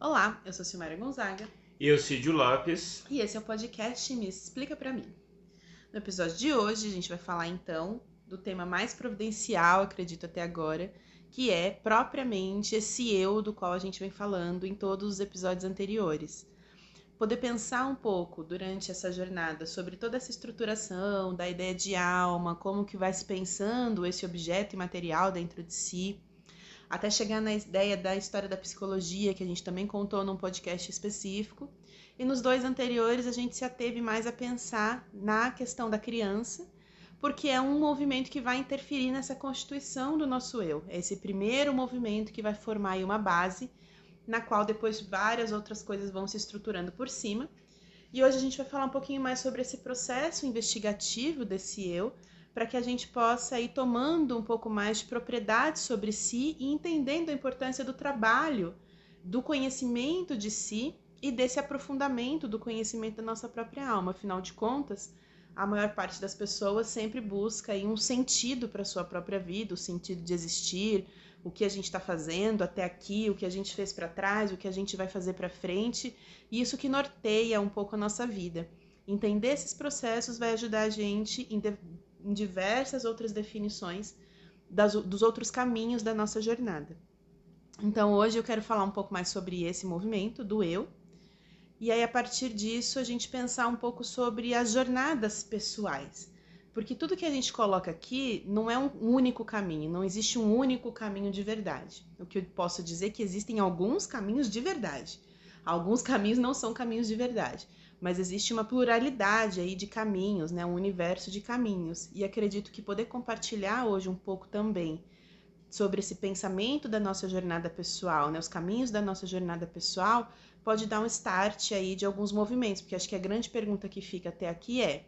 Olá, eu sou Silmara Gonzaga. E eu, Cídio Lopes. E esse é o podcast Me Explica Pra Mim. No episódio de hoje, a gente vai falar então do tema mais providencial, acredito até agora, que é propriamente esse eu do qual a gente vem falando em todos os episódios anteriores. Poder pensar um pouco durante essa jornada sobre toda essa estruturação da ideia de alma, como que vai se pensando esse objeto imaterial dentro de si, até chegar na ideia da história da psicologia, que a gente também contou num podcast específico. E nos dois anteriores a gente se ateve mais a pensar na questão da criança, porque é um movimento que vai interferir nessa constituição do nosso eu. É esse primeiro movimento que vai formar uma base, na qual depois várias outras coisas vão se estruturando por cima. E hoje a gente vai falar um pouquinho mais sobre esse processo investigativo desse eu, para que a gente possa ir tomando um pouco mais de propriedade sobre si e entendendo a importância do trabalho, do conhecimento de si e desse aprofundamento do conhecimento da nossa própria alma. Afinal de contas, a maior parte das pessoas sempre busca aí um sentido para a sua própria vida, o sentido de existir, o que a gente está fazendo até aqui, o que a gente fez para trás, o que a gente vai fazer para frente, e isso que norteia um pouco a nossa vida. Entender esses processos vai ajudar a gente em diversas outras definições das, dos outros caminhos da nossa jornada. Então, hoje eu quero falar um pouco mais sobre esse movimento do eu, e aí a partir disso a gente pensar um pouco sobre as jornadas pessoais. Porque tudo que a gente coloca aqui não é um único caminho, não existe um único caminho de verdade. O que eu posso dizer é que existem alguns caminhos de verdade. Alguns caminhos não são caminhos de verdade mas existe uma pluralidade aí de caminhos, né? um universo de caminhos. E acredito que poder compartilhar hoje um pouco também sobre esse pensamento da nossa jornada pessoal, né? os caminhos da nossa jornada pessoal, pode dar um start aí de alguns movimentos, porque acho que a grande pergunta que fica até aqui é: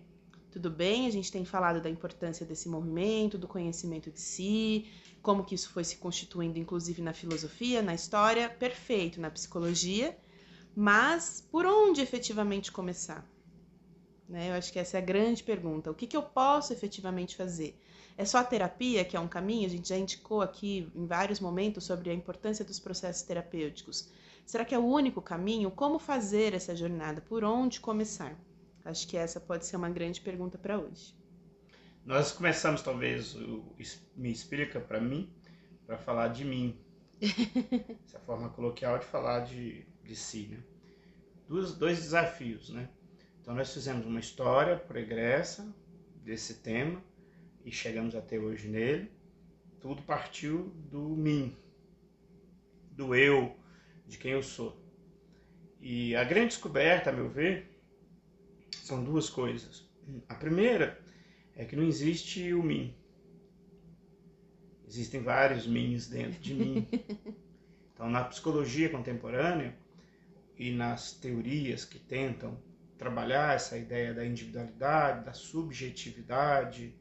tudo bem, a gente tem falado da importância desse movimento, do conhecimento de si, como que isso foi se constituindo, inclusive na filosofia, na história, perfeito, na psicologia mas por onde efetivamente começar? Né? Eu acho que essa é a grande pergunta. O que, que eu posso efetivamente fazer? É só a terapia que é um caminho? A gente já indicou aqui em vários momentos sobre a importância dos processos terapêuticos. Será que é o único caminho? Como fazer essa jornada? Por onde começar? Acho que essa pode ser uma grande pergunta para hoje. Nós começamos, talvez, o Me Explica para mim, para falar de mim. Essa forma coloquial de falar de de si. Né? Dois, dois desafios. Né? Então, nós fizemos uma história pregressa desse tema e chegamos até hoje nele. Tudo partiu do mim, do eu, de quem eu sou. E a grande descoberta, a meu ver, são duas coisas. A primeira é que não existe o mim. Existem vários mins dentro de mim. Então, na psicologia contemporânea, e nas teorias que tentam trabalhar essa ideia da individualidade, da subjetividade,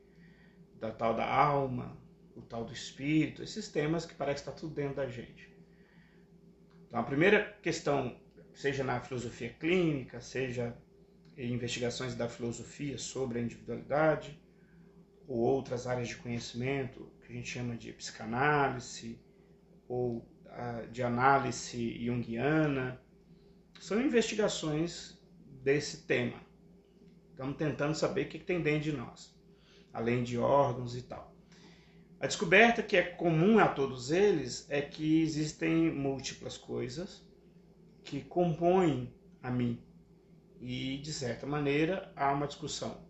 da tal da alma, o tal do espírito, esses temas que parece que está tudo dentro da gente. Então, a primeira questão, seja na filosofia clínica, seja em investigações da filosofia sobre a individualidade, ou outras áreas de conhecimento, que a gente chama de psicanálise, ou de análise junguiana, são investigações desse tema. Estamos tentando saber o que tem dentro de nós, além de órgãos e tal. A descoberta que é comum a todos eles é que existem múltiplas coisas que compõem a mim. E, de certa maneira, há uma discussão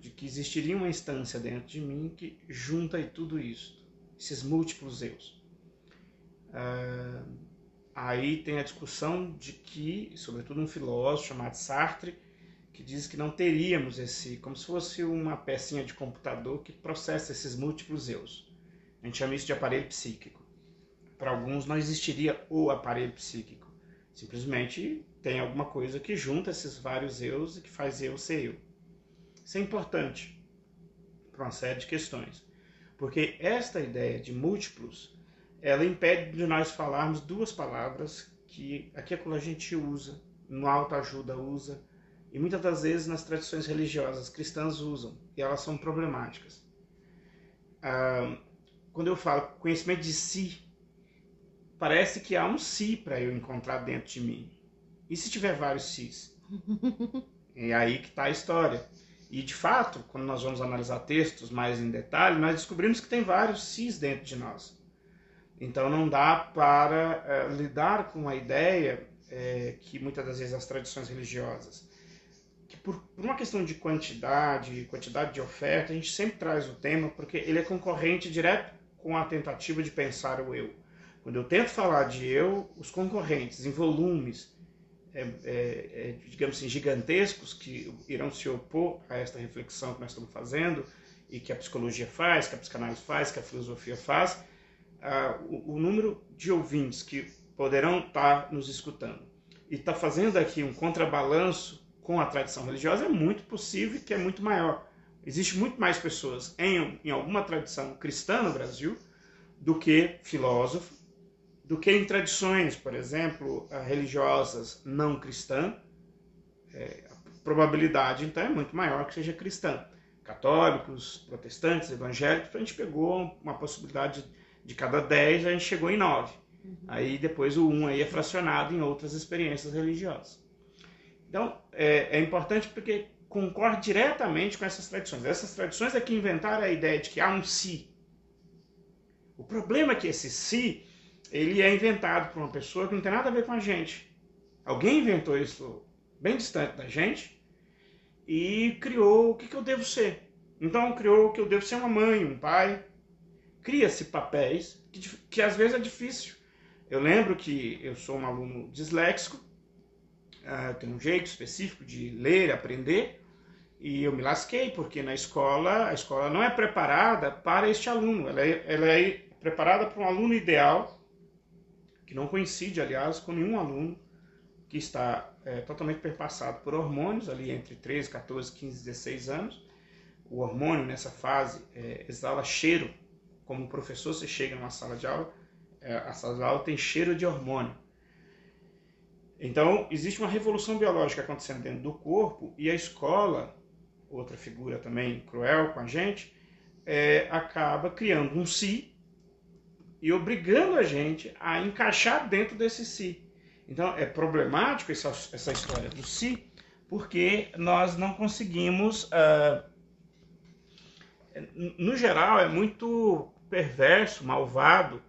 de que existiria uma instância dentro de mim que junta tudo isso, esses múltiplos eus. Uh, Aí tem a discussão de que, sobretudo um filósofo chamado Sartre, que diz que não teríamos esse, como se fosse uma pecinha de computador que processa esses múltiplos eus. A gente chama isso de aparelho psíquico. Para alguns não existiria o aparelho psíquico. Simplesmente tem alguma coisa que junta esses vários eus e que faz eu ser eu. Isso é importante para uma série de questões. Porque esta ideia de múltiplos ela impede de nós falarmos duas palavras que aqui a gente usa, no autoajuda usa, e muitas das vezes nas tradições religiosas cristãs usam, e elas são problemáticas. Ah, quando eu falo conhecimento de si, parece que há um si para eu encontrar dentro de mim. E se tiver vários sis? é aí que está a história. E de fato, quando nós vamos analisar textos mais em detalhe, nós descobrimos que tem vários sis dentro de nós. Então não dá para é, lidar com a ideia é, que muitas das vezes as tradições religiosas, que por, por, uma questão de quantidade, quantidade de oferta, a gente sempre traz o tema porque ele é concorrente direto com a tentativa de pensar o eu. Quando eu tento falar de eu, os concorrentes em volumes, é, é, digamos assim, gigantescos que irão se opor a esta reflexão que nós estamos fazendo e que a psicologia faz, que a psicanálise faz, que a filosofia faz, ah, o, o, número de ouvintes que poderão estar tá nos escutando e está fazendo aqui um contrabalanço com a tradição religiosa é muito possível que é muito maior. Existe muito mais pessoas em, em alguma tradição cristã no Brasil do que filósofos, do que em tradições, por exemplo, religiosas não cristãs. É, a probabilidade, então, é muito maior que seja cristã. Católicos, protestantes, evangélicos, a gente pegou uma possibilidade de cada 10, a gente chegou em 9. Uhum. Aí depois o 1 aí é fracionado em outras experiências religiosas. Então, é, é importante porque concorre diretamente com essas tradições. Essas tradições é que inventaram a ideia de que há um si. O problema é que esse si, ele é inventado por uma pessoa que não tem nada a ver com a gente. Alguém inventou isso bem distante da gente e criou o que, que eu devo ser. Então criou que eu devo ser uma mãe, um pai. Cria-se papéis que, que às vezes é difícil. Eu lembro que eu sou um aluno disléxico, uh, tenho um jeito específico de ler, aprender, e eu me lasquei, porque na escola, a escola não é preparada para este aluno. Ela é, ela é preparada para um aluno ideal, que não coincide, aliás, com nenhum aluno que está é, totalmente perpassado por hormônios, ali entre 13, 14, 15, 16 anos. O hormônio, nessa fase, é, exala cheiro. Como professor, você chega numa sala de aula, é, a sala de aula tem cheiro de hormônio. Então, existe uma revolução biológica acontecendo dentro do corpo e a escola outra figura também cruel com a gente, é, acaba criando um si e obrigando a gente a encaixar dentro desse si. Então é problemático essa, essa história do si, porque nós não conseguimos. Uh, no geral, é muito perverso, malvado.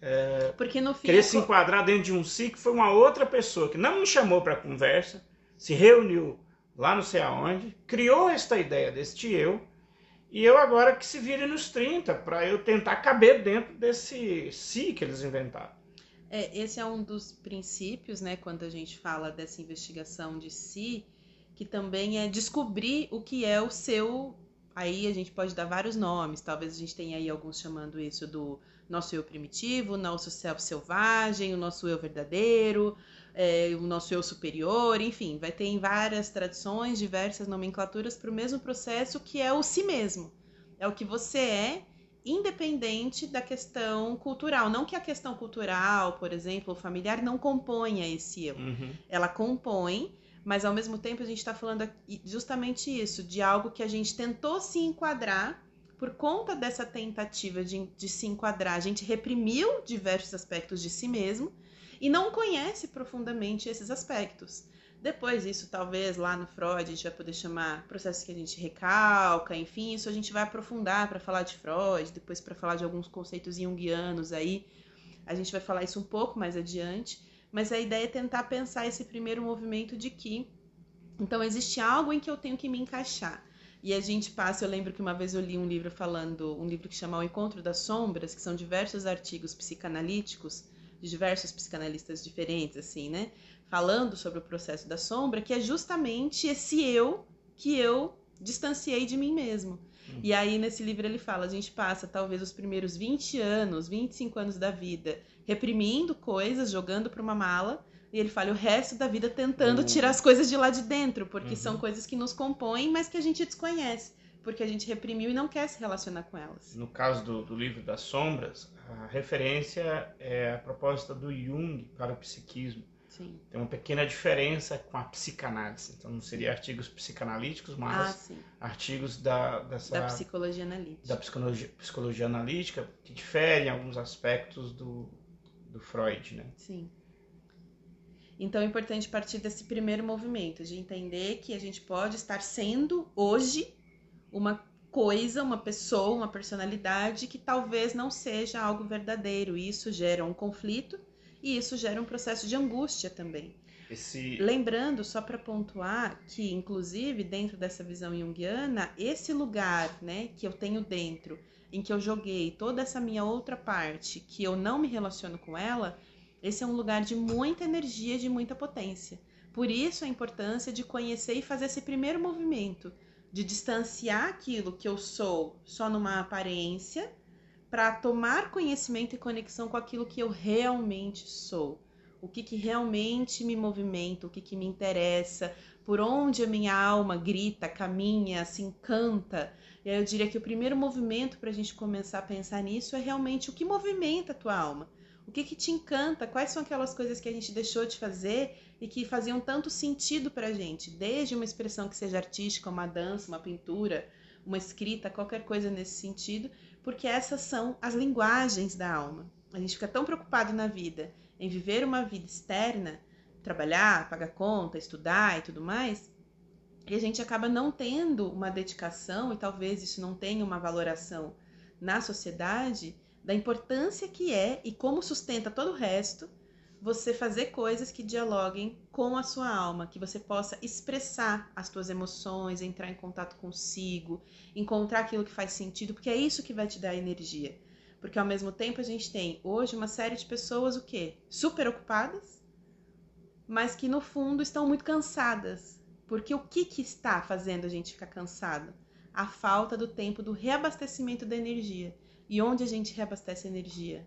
É, porque no fim querer se enquadrar dentro de um si que foi uma outra pessoa que não me chamou para conversa, se reuniu lá não sei aonde, criou esta ideia deste eu, e eu agora que se vire nos 30 para eu tentar caber dentro desse si que eles inventaram. É, esse é um dos princípios, né, quando a gente fala dessa investigação de si, que também é descobrir o que é o seu. Aí a gente pode dar vários nomes, talvez a gente tenha aí alguns chamando isso do nosso eu primitivo, nosso self selvagem, o nosso eu verdadeiro, é, o nosso eu superior, enfim, vai ter em várias tradições, diversas nomenclaturas para o mesmo processo que é o si mesmo. É o que você é, independente da questão cultural. Não que a questão cultural, por exemplo, familiar, não componha esse eu. Uhum. Ela compõe, mas ao mesmo tempo a gente está falando justamente isso, de algo que a gente tentou se enquadrar por conta dessa tentativa de, de se enquadrar. A gente reprimiu diversos aspectos de si mesmo e não conhece profundamente esses aspectos. Depois, isso talvez lá no Freud a gente vai poder chamar processos que a gente recalca, enfim, isso a gente vai aprofundar para falar de Freud, depois para falar de alguns conceitos junguianos aí. A gente vai falar isso um pouco mais adiante, mas a ideia é tentar pensar esse primeiro movimento de que então existe algo em que eu tenho que me encaixar. E a gente passa, eu lembro que uma vez eu li um livro falando, um livro que chama O Encontro das Sombras, que são diversos artigos psicanalíticos de diversos psicanalistas diferentes, assim, né? Falando sobre o processo da sombra, que é justamente esse eu que eu distanciei de mim mesmo. Uhum. E aí, nesse livro, ele fala: a gente passa talvez os primeiros 20 anos, 25 anos da vida, reprimindo coisas, jogando para uma mala. E ele fala o resto da vida tentando uhum. tirar as coisas de lá de dentro, porque uhum. são coisas que nos compõem, mas que a gente desconhece, porque a gente reprimiu e não quer se relacionar com elas. No caso do, do livro das sombras, a referência é a proposta do Jung para o psiquismo. Sim. Tem uma pequena diferença com a psicanálise. Então, não seria artigos psicanalíticos, mas ah, artigos da, dessa, da psicologia analítica. Da psicologia, psicologia analítica, que diferem alguns aspectos do, do Freud, né? Sim. Então é importante partir desse primeiro movimento, de entender que a gente pode estar sendo hoje uma coisa, uma pessoa, uma personalidade que talvez não seja algo verdadeiro. Isso gera um conflito e isso gera um processo de angústia também. Esse... Lembrando, só para pontuar, que inclusive dentro dessa visão junguiana, esse lugar né, que eu tenho dentro, em que eu joguei toda essa minha outra parte, que eu não me relaciono com ela, esse é um lugar de muita energia, de muita potência. Por isso a importância de conhecer e fazer esse primeiro movimento, de distanciar aquilo que eu sou só numa aparência, para tomar conhecimento e conexão com aquilo que eu realmente sou. O que, que realmente me movimenta, o que, que me interessa, por onde a minha alma grita, caminha, se encanta. E aí eu diria que o primeiro movimento para a gente começar a pensar nisso é realmente o que movimenta a tua alma. O que, que te encanta? Quais são aquelas coisas que a gente deixou de fazer e que faziam tanto sentido para a gente? Desde uma expressão que seja artística, uma dança, uma pintura, uma escrita, qualquer coisa nesse sentido, porque essas são as linguagens da alma. A gente fica tão preocupado na vida em viver uma vida externa, trabalhar, pagar conta, estudar e tudo mais, e a gente acaba não tendo uma dedicação, e talvez isso não tenha uma valoração na sociedade, da importância que é e como sustenta todo o resto você fazer coisas que dialoguem com a sua alma, que você possa expressar as suas emoções, entrar em contato consigo, encontrar aquilo que faz sentido, porque é isso que vai te dar energia. Porque ao mesmo tempo a gente tem hoje uma série de pessoas o quê? Super ocupadas, mas que no fundo estão muito cansadas. Porque o que, que está fazendo a gente ficar cansado? A falta do tempo do reabastecimento da energia. E onde a gente reabastece energia?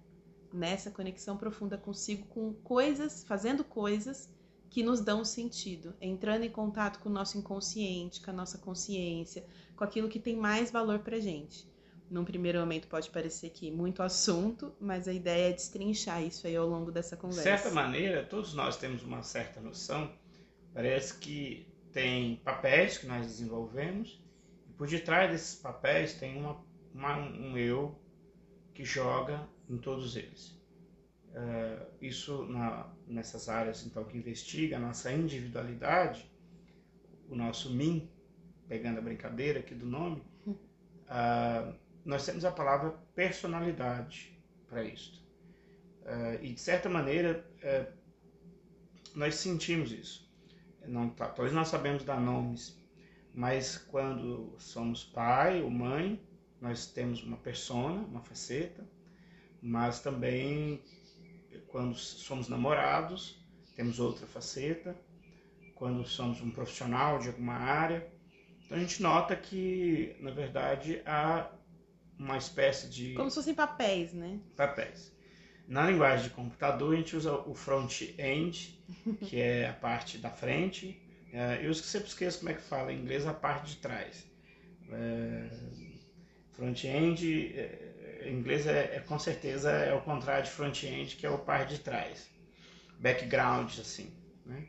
Nessa conexão profunda consigo, com coisas, fazendo coisas que nos dão sentido, entrando em contato com o nosso inconsciente, com a nossa consciência, com aquilo que tem mais valor pra gente. Num primeiro momento pode parecer que muito assunto, mas a ideia é destrinchar isso aí ao longo dessa conversa. De certa maneira, todos nós temos uma certa noção. Parece que tem papéis que nós desenvolvemos e por detrás desses papéis tem uma, uma um eu que joga em todos eles. Uh, isso na, nessas áreas então que investiga a nossa individualidade, o nosso mim, pegando a brincadeira aqui do nome, uh, nós temos a palavra personalidade para isto. Uh, e de certa maneira nós sentimos isso. Não, tá, talvez nós sabemos dar nomes, mas quando somos pai ou mãe, nós temos uma persona, uma faceta, mas também quando somos namorados, temos outra faceta, quando somos um profissional de alguma área. Então a gente nota que, na verdade, há uma espécie de. Como se fossem papéis, né? Papéis. Na linguagem de computador, a gente usa o front-end, que é a parte da frente. É, eu sempre esqueço como é que fala em inglês a parte de trás. É, Front-end, é, em inglês é, é, com certeza é o contrário de front-end, que é o par de trás. Background, assim. Né?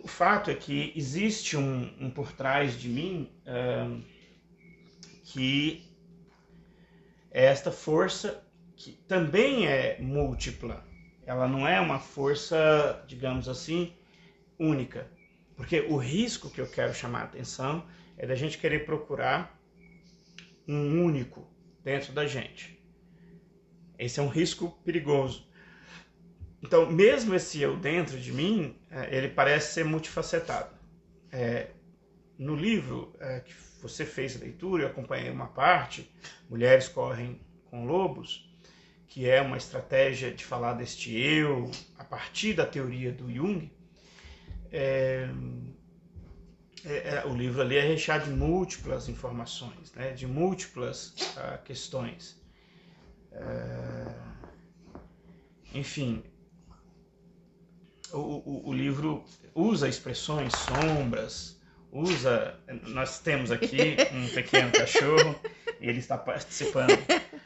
O fato é que existe um, um por trás de mim uh, que é esta força que também é múltipla. Ela não é uma força, digamos assim, única. Porque o risco que eu quero chamar a atenção é da gente querer procurar um único dentro da gente. Esse é um risco perigoso. Então, mesmo esse eu dentro de mim, é, ele parece ser multifacetado. É, no livro é, que você fez a leitura, eu acompanhei uma parte, Mulheres Correm com Lobos, que é uma estratégia de falar deste eu a partir da teoria do Jung. É, é, é, o livro ali é recheado de múltiplas informações, né, de múltiplas uh, questões. Uh, enfim, o, o, o, livro usa expressões sombras, usa. Nós temos aqui um pequeno cachorro, ele está participando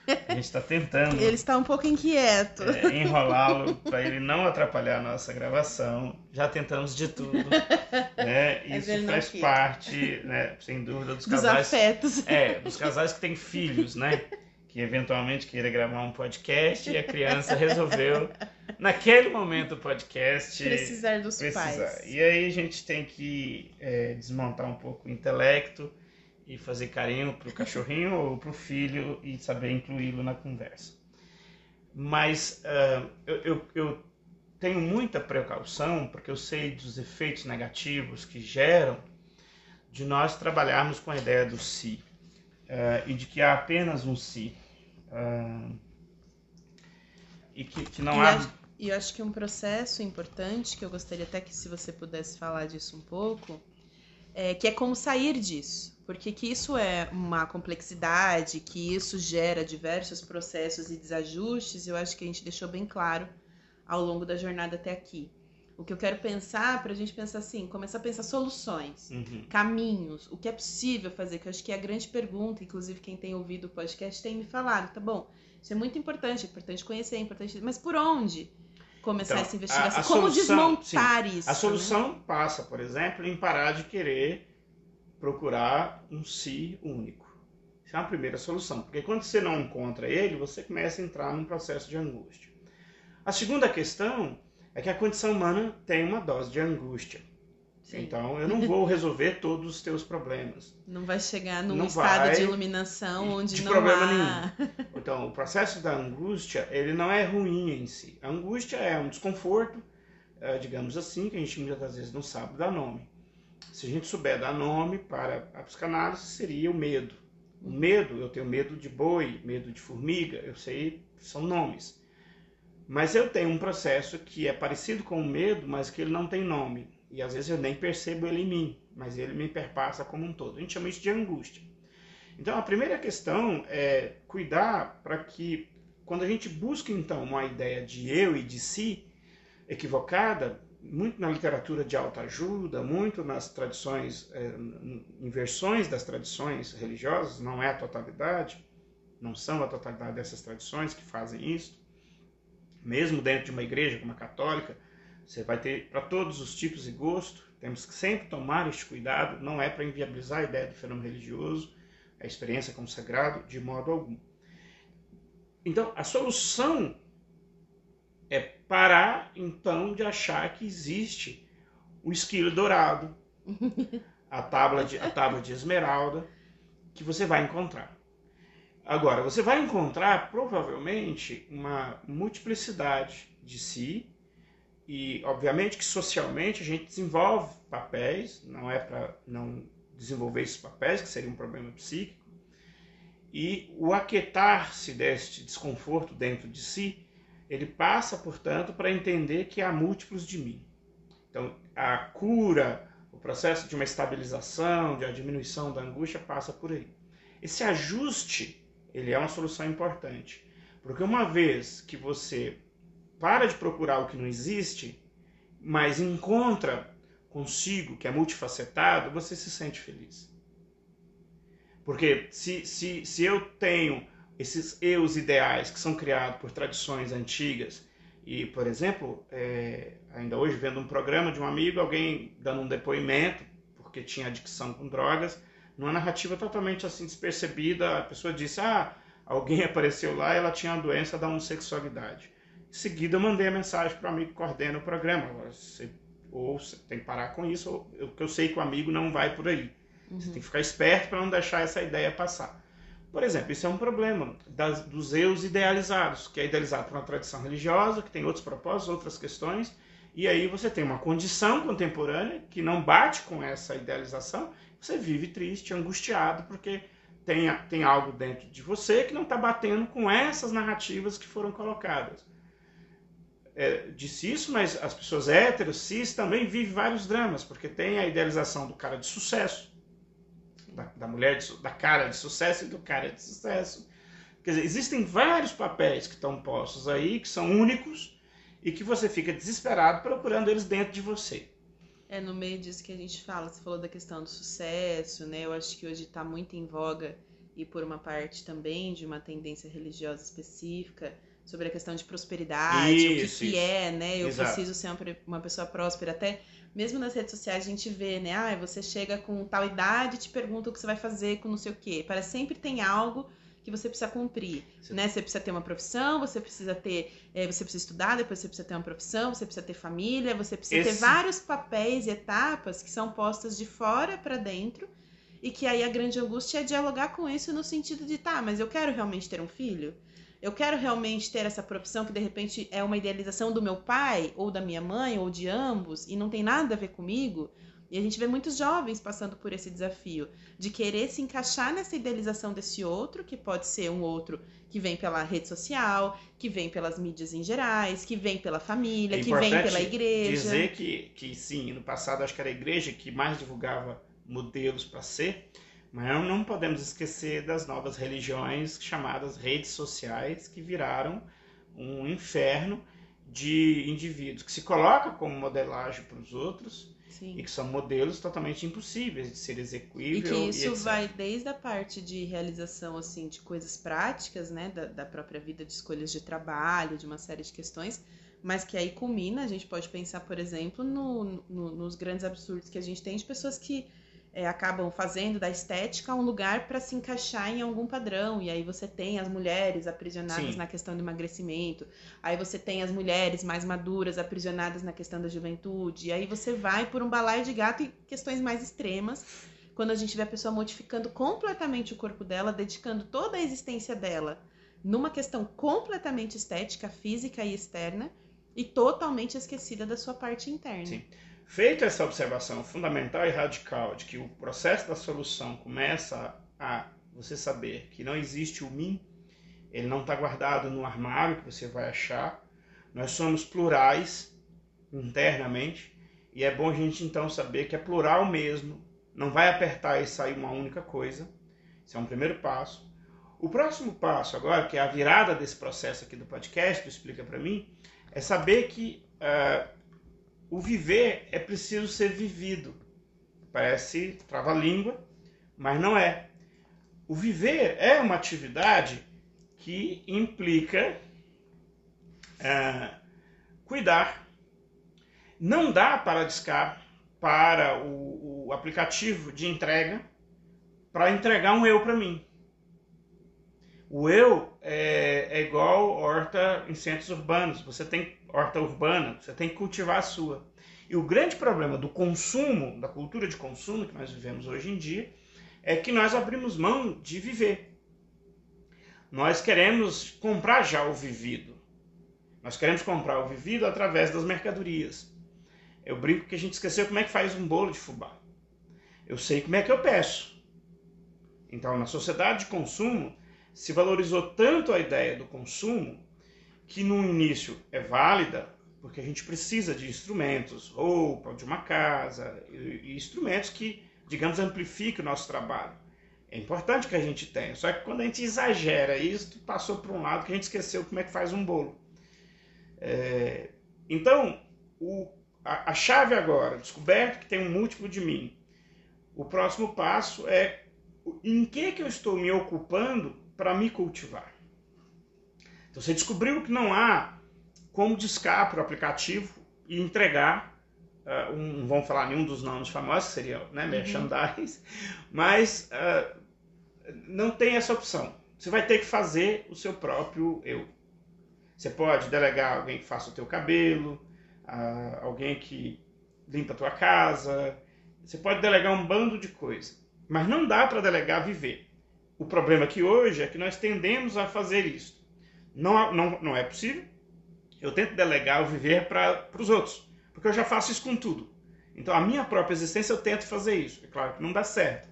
a gente está tentando. Ele está um pouco inquieto. É, enrolá-lo para ele não atrapalhar a nossa gravação. Já tentamos de tudo. Né? Isso faz parte, né, sem dúvida, dos casais. Dos afetos. É, dos casais que têm filhos, né? que eventualmente queira gravar um podcast e a criança resolveu, naquele momento o podcast. Precisar dos precisar. pais. E aí a gente tem que é, desmontar um pouco o intelecto e fazer carinho pro cachorrinho ou pro filho e saber incluí-lo na conversa. Mas uh, eu, eu, eu tenho muita precaução, porque eu sei dos efeitos negativos que geram de nós trabalharmos com a ideia do si uh, e de que há apenas um si. Uh, e que, que não e há. Acho, e eu acho que um processo importante, que eu gostaria até que se você pudesse falar disso um pouco, é que é como sair disso. Porque que isso é uma complexidade, que isso gera diversos processos e desajustes, eu acho que a gente deixou bem claro ao longo da jornada até aqui. O que eu quero pensar, para a gente pensar assim, começar a pensar soluções, uhum. caminhos, o que é possível fazer, que eu acho que é a grande pergunta, inclusive quem tem ouvido o podcast tem me falado, tá bom, isso é muito importante, é importante conhecer, é importante, mas por onde começar então, essa investigação? A, a Como solução, desmontar sim. isso? A solução né? passa, por exemplo, em parar de querer procurar um si único. Isso é uma primeira solução, porque quando você não encontra ele, você começa a entrar num processo de angústia. A segunda questão é que a condição humana tem uma dose de angústia. Sim. Então, eu não vou resolver todos os teus problemas. Não vai chegar num não estado de iluminação onde de não problema há... nenhum. Então, o processo da angústia, ele não é ruim em si. A angústia é um desconforto, eh, digamos assim, que a gente muitas vezes não sabe dar nome. Se a gente souber dar nome para a psicanálise, seria o medo. O medo, eu tenho medo de boi, medo de formiga, eu sei, são nomes. Mas eu tenho um processo que é parecido com o medo, mas que ele não tem nome. E às vezes eu nem percebo ele em mim, mas ele me perpassa como um todo. A gente chama isso de angústia. Então a primeira questão é cuidar para que, quando a gente busca então uma ideia de eu e de si equivocada, muito na literatura de autoajuda, muito nas tradições, é, em versões das tradições religiosas, não é a totalidade, não são a totalidade dessas tradições que fazem isso mesmo dentro de uma igreja como a católica, você vai ter para todos os tipos e gostos. Temos que sempre tomar este cuidado, não é para inviabilizar a ideia do fenômeno religioso, a experiência como sagrado, de modo algum. Então, a solução é parar, então, de achar que existe o esquilo dourado, a tábua de, a tábua de esmeralda, que você vai encontrar. Agora, você vai encontrar provavelmente uma multiplicidade de si, e obviamente que socialmente a gente desenvolve papéis, não é para não desenvolver esses papéis, que seria um problema psíquico, e o aquietar-se deste desconforto dentro de si, ele passa, portanto, para entender que há múltiplos de mim. Então, a cura, o processo de uma estabilização, de a diminuição da angústia passa por aí. Esse ajuste ele é uma solução importante. Porque uma vez que você para de procurar o que não existe, mas encontra consigo, que é multifacetado, você se sente feliz. Porque se, se, se eu tenho esses eus ideais que são criados por tradições antigas, e, por exemplo, é, ainda hoje vendo um programa de um amigo, alguém dando um depoimento, porque tinha adicção com drogas, numa narrativa totalmente assim despercebida, a pessoa disse: "Ah, alguém apareceu lá e ela tinha a doença da homossexualidade". Em seguida, eu mandei a mensagem para o amigo que coordena o programa. Você, ou você tem que parar com isso, ou eu, eu sei que o amigo não vai por aí. Uhum. Você tem que ficar esperto para não deixar essa ideia passar. Por exemplo, isso é um problema das, dos eus idealizados, que é idealizado por uma tradição religiosa, que tem outros propósitos, outras questões, e aí você tem uma condição contemporânea que não bate com essa idealização, você vive triste, angustiado, porque tem, tem algo dentro de você que não está batendo com essas narrativas que foram colocadas. É, disse isso, mas as pessoas héteros, cis, também vivem vários dramas, porque tem a idealização do cara de sucesso, da, da mulher, de, da cara de sucesso e do cara de sucesso. Quer dizer, existem vários papéis que estão postos aí, que são únicos, e que você fica desesperado procurando eles dentro de você. É no meio disso que a gente fala, você falou da questão do sucesso, né? Eu acho que hoje está muito em voga e por uma parte também de uma tendência religiosa específica sobre a questão de prosperidade, isso, o que, que é, né? Eu Exato. preciso ser uma, uma pessoa próspera. Até mesmo nas redes sociais a gente vê, né? Ah, você chega com tal idade e te pergunta o que você vai fazer com não sei o quê. Parece sempre tem algo que você precisa cumprir, você... né? Você precisa ter uma profissão, você precisa ter, é, você precisa estudar, depois você precisa ter uma profissão, você precisa ter família, você precisa Esse... ter vários papéis e etapas que são postas de fora para dentro e que aí a grande angústia é dialogar com isso no sentido de, tá, mas eu quero realmente ter um filho? Eu quero realmente ter essa profissão que de repente é uma idealização do meu pai, ou da minha mãe, ou de ambos, e não tem nada a ver comigo? E a gente vê muitos jovens passando por esse desafio de querer se encaixar nessa idealização desse outro, que pode ser um outro que vem pela rede social, que vem pelas mídias em gerais, que vem pela família, é que vem pela igreja. Dizer que, que sim, no passado acho que era a igreja que mais divulgava modelos para ser, mas não podemos esquecer das novas religiões chamadas redes sociais que viraram um inferno de indivíduos que se colocam como modelagem para os outros Sim. e que são modelos totalmente impossíveis de ser execuível. E que isso e vai desde a parte de realização assim de coisas práticas, né, da, da própria vida de escolhas de trabalho, de uma série de questões, mas que aí culmina, a gente pode pensar, por exemplo, no, no, nos grandes absurdos que a gente tem de pessoas que é, acabam fazendo da estética um lugar para se encaixar em algum padrão. E aí você tem as mulheres aprisionadas Sim. na questão do emagrecimento, aí você tem as mulheres mais maduras aprisionadas na questão da juventude, e aí você vai por um balaio de gato e questões mais extremas. Quando a gente vê a pessoa modificando completamente o corpo dela, dedicando toda a existência dela numa questão completamente estética, física e externa, e totalmente esquecida da sua parte interna. Sim. Feita essa observação fundamental e radical de que o processo da solução começa a você saber que não existe o mim, ele não está guardado no armário que você vai achar, nós somos plurais internamente e é bom a gente então saber que é plural mesmo, não vai apertar e sair uma única coisa. Esse é um primeiro passo. O próximo passo agora, que é a virada desse processo aqui do podcast, tu explica para mim, é saber que uh, o viver é preciso ser vivido. Parece trava-língua, mas não é. O viver é uma atividade que implica é, cuidar. Não dá para discar para o, o aplicativo de entrega para entregar um eu para mim. O eu é, é, igual horta em centros urbanos. Você tem horta urbana, você tem que cultivar a sua. E o grande problema do consumo, da cultura de consumo que nós vivemos hoje em dia, é que nós abrimos mão de viver. Nós queremos comprar já o vivido. Nós queremos comprar o vivido através das mercadorias. Eu brinco que a gente esqueceu como é que faz um bolo de fubá. Eu sei como é que eu peço. Então, na sociedade de consumo, se valorizou tanto a ideia do consumo que no início é válida, porque a gente precisa de instrumentos, roupa, de uma casa, e, instrumentos que, digamos, amplifiquem o nosso trabalho. É importante que a gente tenha, só que quando a gente exagera isso, passou para um lado que a gente esqueceu como é que faz um bolo. É, então, o, a, a chave agora, descoberto que tem um múltiplo de mim, o próximo passo é em que, que eu estou me ocupando para me cultivar. Então você descobriu que não há como discar para o aplicativo e entregar, uh, um, não vamos falar nenhum dos nomes famosos, que seria né, uhum. merchandise, mas uh, não tem essa opção. Você vai ter que fazer o seu próprio eu. Você pode delegar alguém que faça o teu cabelo, uh, alguém que limpa a tua casa, você pode delegar um bando de coisas, mas não dá para delegar viver. O problema aqui hoje é que nós tendemos a fazer isso. Não, não, não é possível. Eu tento delegar o viver para os outros, porque eu já faço isso com tudo. Então, a minha própria existência, eu tento fazer isso. É claro que não dá certo.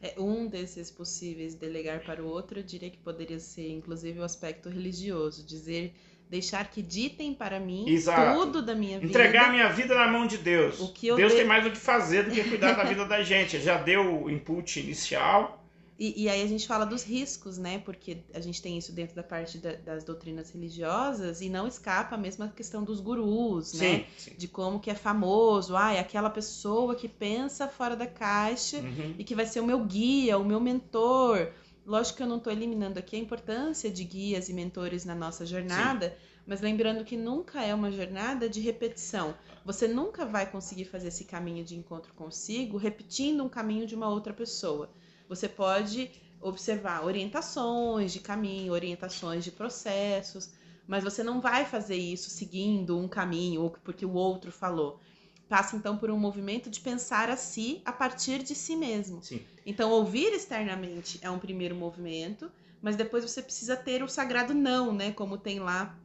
É um desses possíveis delegar para o outro, eu diria que poderia ser, inclusive, o aspecto religioso. Dizer deixar que ditem para mim Exato. tudo da minha vida. Entregar a minha vida na mão de Deus. Deus de... tem mais o que fazer do que cuidar da vida da gente. Já deu o input inicial, e, e, aí a gente fala dos riscos, né? Porque a gente tem isso dentro da parte da, das doutrinas religiosas e não escapa a mesma questão dos gurus, sim, né? Sim. De como que é famoso, ah, é aquela pessoa que pensa fora da caixa uhum. e que vai ser o meu guia, o meu mentor. Lógico que eu não estou eliminando aqui a importância de guias e mentores na nossa jornada, sim. mas lembrando que nunca é uma jornada de repetição. Você nunca vai conseguir fazer esse caminho de encontro consigo repetindo um caminho de uma outra pessoa. Você pode observar orientações de caminho, orientações de processos, mas você não vai fazer isso seguindo um caminho ou porque o outro falou. Passa então por um movimento de pensar a si a partir de si mesmo. Sim. Então, ouvir externamente é um primeiro movimento, mas depois você precisa ter o sagrado não, né? Como tem lá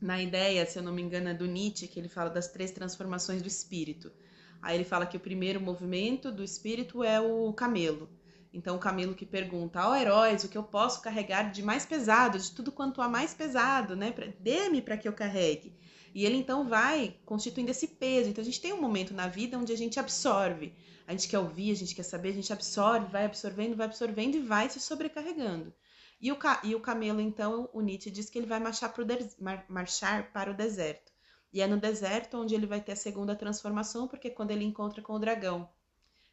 na ideia, se eu não me engano, é do Nietzsche, que ele fala das três transformações do espírito. Aí ele fala que o primeiro movimento do espírito é o camelo. Então, o camelo que pergunta, ó oh, heróis, o que eu posso carregar de mais pesado, de tudo quanto há mais pesado, né? Dê-me para que eu carregue. E ele então vai constituindo esse peso. Então, a gente tem um momento na vida onde a gente absorve. A gente quer ouvir, a gente quer saber, a gente absorve, vai absorvendo, vai absorvendo e vai se sobrecarregando. E o, e o camelo, então, o Nietzsche diz que ele vai marchar, pro mar marchar para o deserto. E é no deserto onde ele vai ter a segunda transformação, porque é quando ele encontra com o dragão.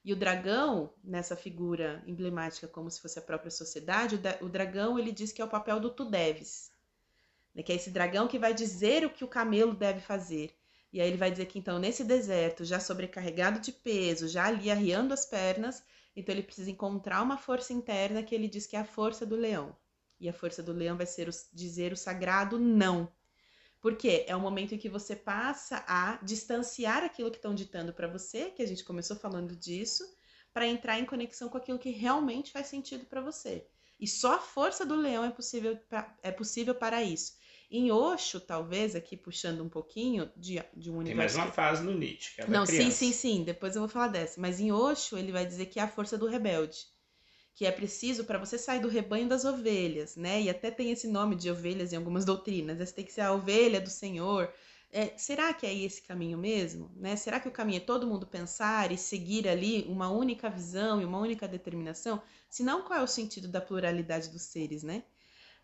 E o dragão, nessa figura emblemática como se fosse a própria sociedade, o, dragão ele diz que é o papel do tu deves. Né? Que é esse dragão que vai dizer o que o camelo deve fazer. E aí ele vai dizer que então nesse deserto, já sobrecarregado de peso, já ali arriando as pernas, então ele precisa encontrar uma força interna que ele diz que é a força do leão. E a força do leão vai ser o, dizer o sagrado não. Porque é o momento em que você passa a distanciar aquilo que estão ditando para você, que a gente começou falando disso, para entrar em conexão com aquilo que realmente faz sentido para você. E só a força do leão é possível, pra, é possível para isso. Em Osho, talvez, aqui puxando um pouquinho de, de um universo. Tem mais uma fase no Nietzsche, que é Não, sim, sim, sim. Depois eu vou falar dessa. Mas em Osho, ele vai dizer que é a força do rebelde. Que é preciso para você sair do rebanho das ovelhas, né? E até tem esse nome de ovelhas em algumas doutrinas. Você tem que ser a ovelha do Senhor. É, será que é esse caminho mesmo? Né? Será que o caminho é todo mundo pensar e seguir ali uma única visão e uma única determinação? Se não, qual é o sentido da pluralidade dos seres, né?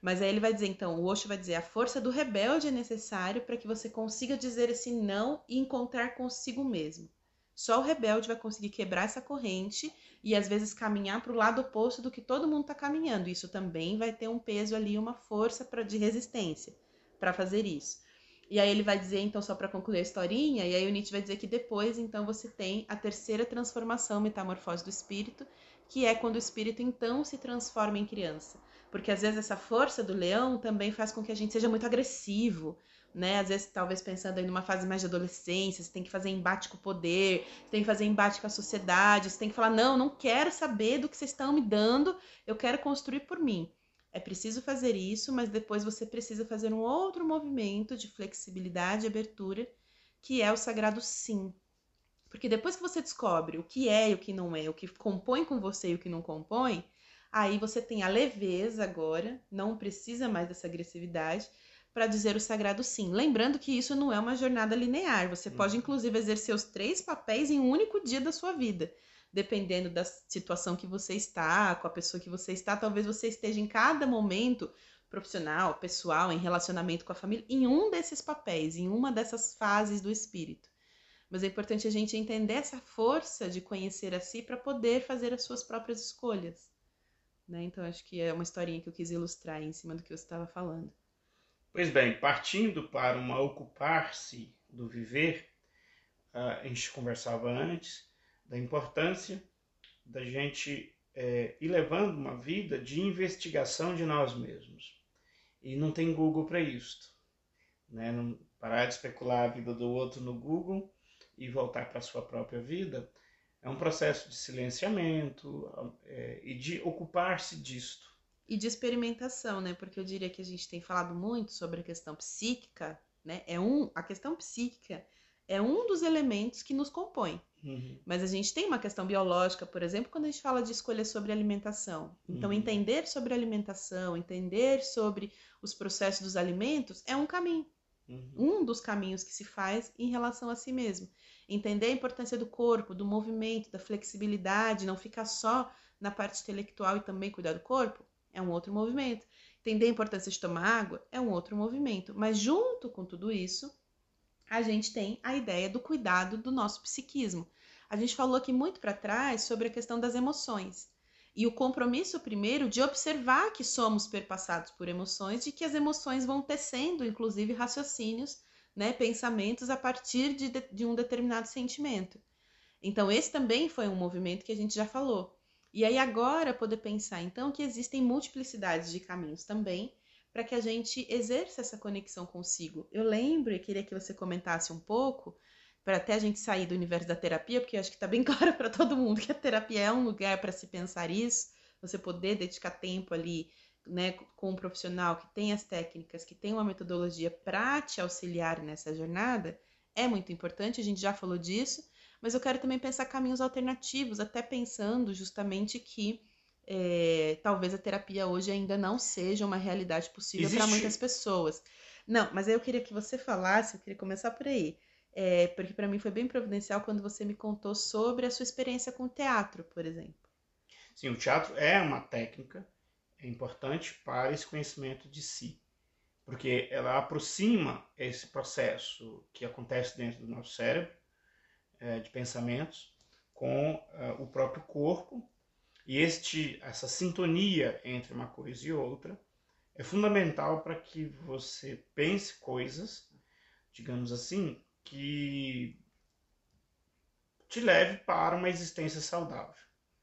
Mas aí ele vai dizer, então, o Osho vai dizer, a força do rebelde é necessário para que você consiga dizer esse não e encontrar consigo mesmo. Só o rebelde vai conseguir quebrar essa corrente e às vezes caminhar para o lado oposto do que todo mundo está caminhando. Isso também vai ter um peso ali, uma força pra, de resistência para fazer isso. E aí ele vai dizer, então, só para concluir a historinha, e aí o Nietzsche vai dizer que depois, então, você tem a terceira transformação, metamorfose do espírito, que é quando o espírito, então, se transforma em criança porque às vezes essa força do leão também faz com que a gente seja muito agressivo, né? Às vezes, talvez pensando aí numa fase mais de adolescência, você tem que fazer embate com o poder, você tem que fazer embate com a sociedade, você tem que falar: não, não quero saber do que vocês estão me dando, eu quero construir por mim. É preciso fazer isso, mas depois você precisa fazer um outro movimento de flexibilidade e abertura, que é o sagrado sim. Porque depois que você descobre o que é e o que não é, o que compõe com você e o que não compõe, Aí você tem a leveza agora, não precisa mais dessa agressividade para dizer o sagrado sim. Lembrando que isso não é uma jornada linear. Você uhum. pode, inclusive, exercer os três papéis em um único dia da sua vida. Dependendo da situação que você está, com a pessoa que você está, talvez você esteja em cada momento profissional, pessoal, em relacionamento com a família, em um desses papéis, em uma dessas fases do espírito. Mas é importante a gente entender essa força de conhecer a si para poder fazer as suas próprias escolhas. Né? Então, acho que é uma historinha que eu quis ilustrar em cima do que você estava falando. Pois bem, partindo para uma ocupar-se do viver, a gente conversava antes da importância da gente é, ir levando uma vida de investigação de nós mesmos. E não tem Google para isso. Né? Não parar de especular a vida do outro no Google e voltar para a sua própria vida é um processo de silenciamento é, e de ocupar-se disto. E de experimentação, né? Porque eu diria que a gente tem falado muito sobre a questão psíquica, né? É um, a questão psíquica é um dos elementos que nos compõe. Uhum. Mas a gente tem uma questão biológica, por exemplo, quando a gente fala de escolha sobre alimentação. Então, uhum. entender sobre alimentação, entender sobre os processos dos alimentos é um caminho. Uhum. Um dos caminhos que se faz em relação a si mesmo. Entender a importância do corpo, do movimento, da flexibilidade, não ficar só na parte intelectual e também cuidar do corpo, é um outro movimento. Entender a importância de tomar água é um outro movimento. Mas junto com tudo isso, a gente tem a ideia do cuidado do nosso psiquismo. A gente falou aqui muito para trás sobre a questão das emoções. E o compromisso primeiro de observar que somos perpassados por emoções, de que as emoções vão tecendo, inclusive, raciocínios né, pensamentos a partir de, de um determinado sentimento. Então, esse também foi um movimento que a gente já falou. E aí agora poder pensar então que existem multiplicidades de caminhos também para que a gente exerça essa conexão consigo. Eu lembro e queria que você comentasse um pouco para até a gente sair do universo da terapia, porque eu acho que está bem claro para todo mundo que a terapia é um lugar para se pensar isso, você poder dedicar tempo ali, né, com um profissional que tem as técnicas, que tem uma metodologia para te auxiliar nessa jornada, é muito importante, a gente já falou disso, mas eu quero também pensar caminhos alternativos, até pensando justamente que é, talvez a terapia hoje ainda não seja uma realidade possível para muitas pessoas. Não, mas eu queria que você falasse, eu queria começar por aí. É, porque para mim foi bem providencial quando você me contou sobre a sua experiência com o teatro, por exemplo. Sim, o teatro é uma técnica é importante para esse conhecimento de si, porque ela aproxima esse processo que acontece dentro do nosso cérebro, é, de pensamentos, com é, o próprio corpo, e este, essa sintonia entre uma coisa e outra é fundamental para que você pense coisas, digamos assim, que te leve para uma existência saudável.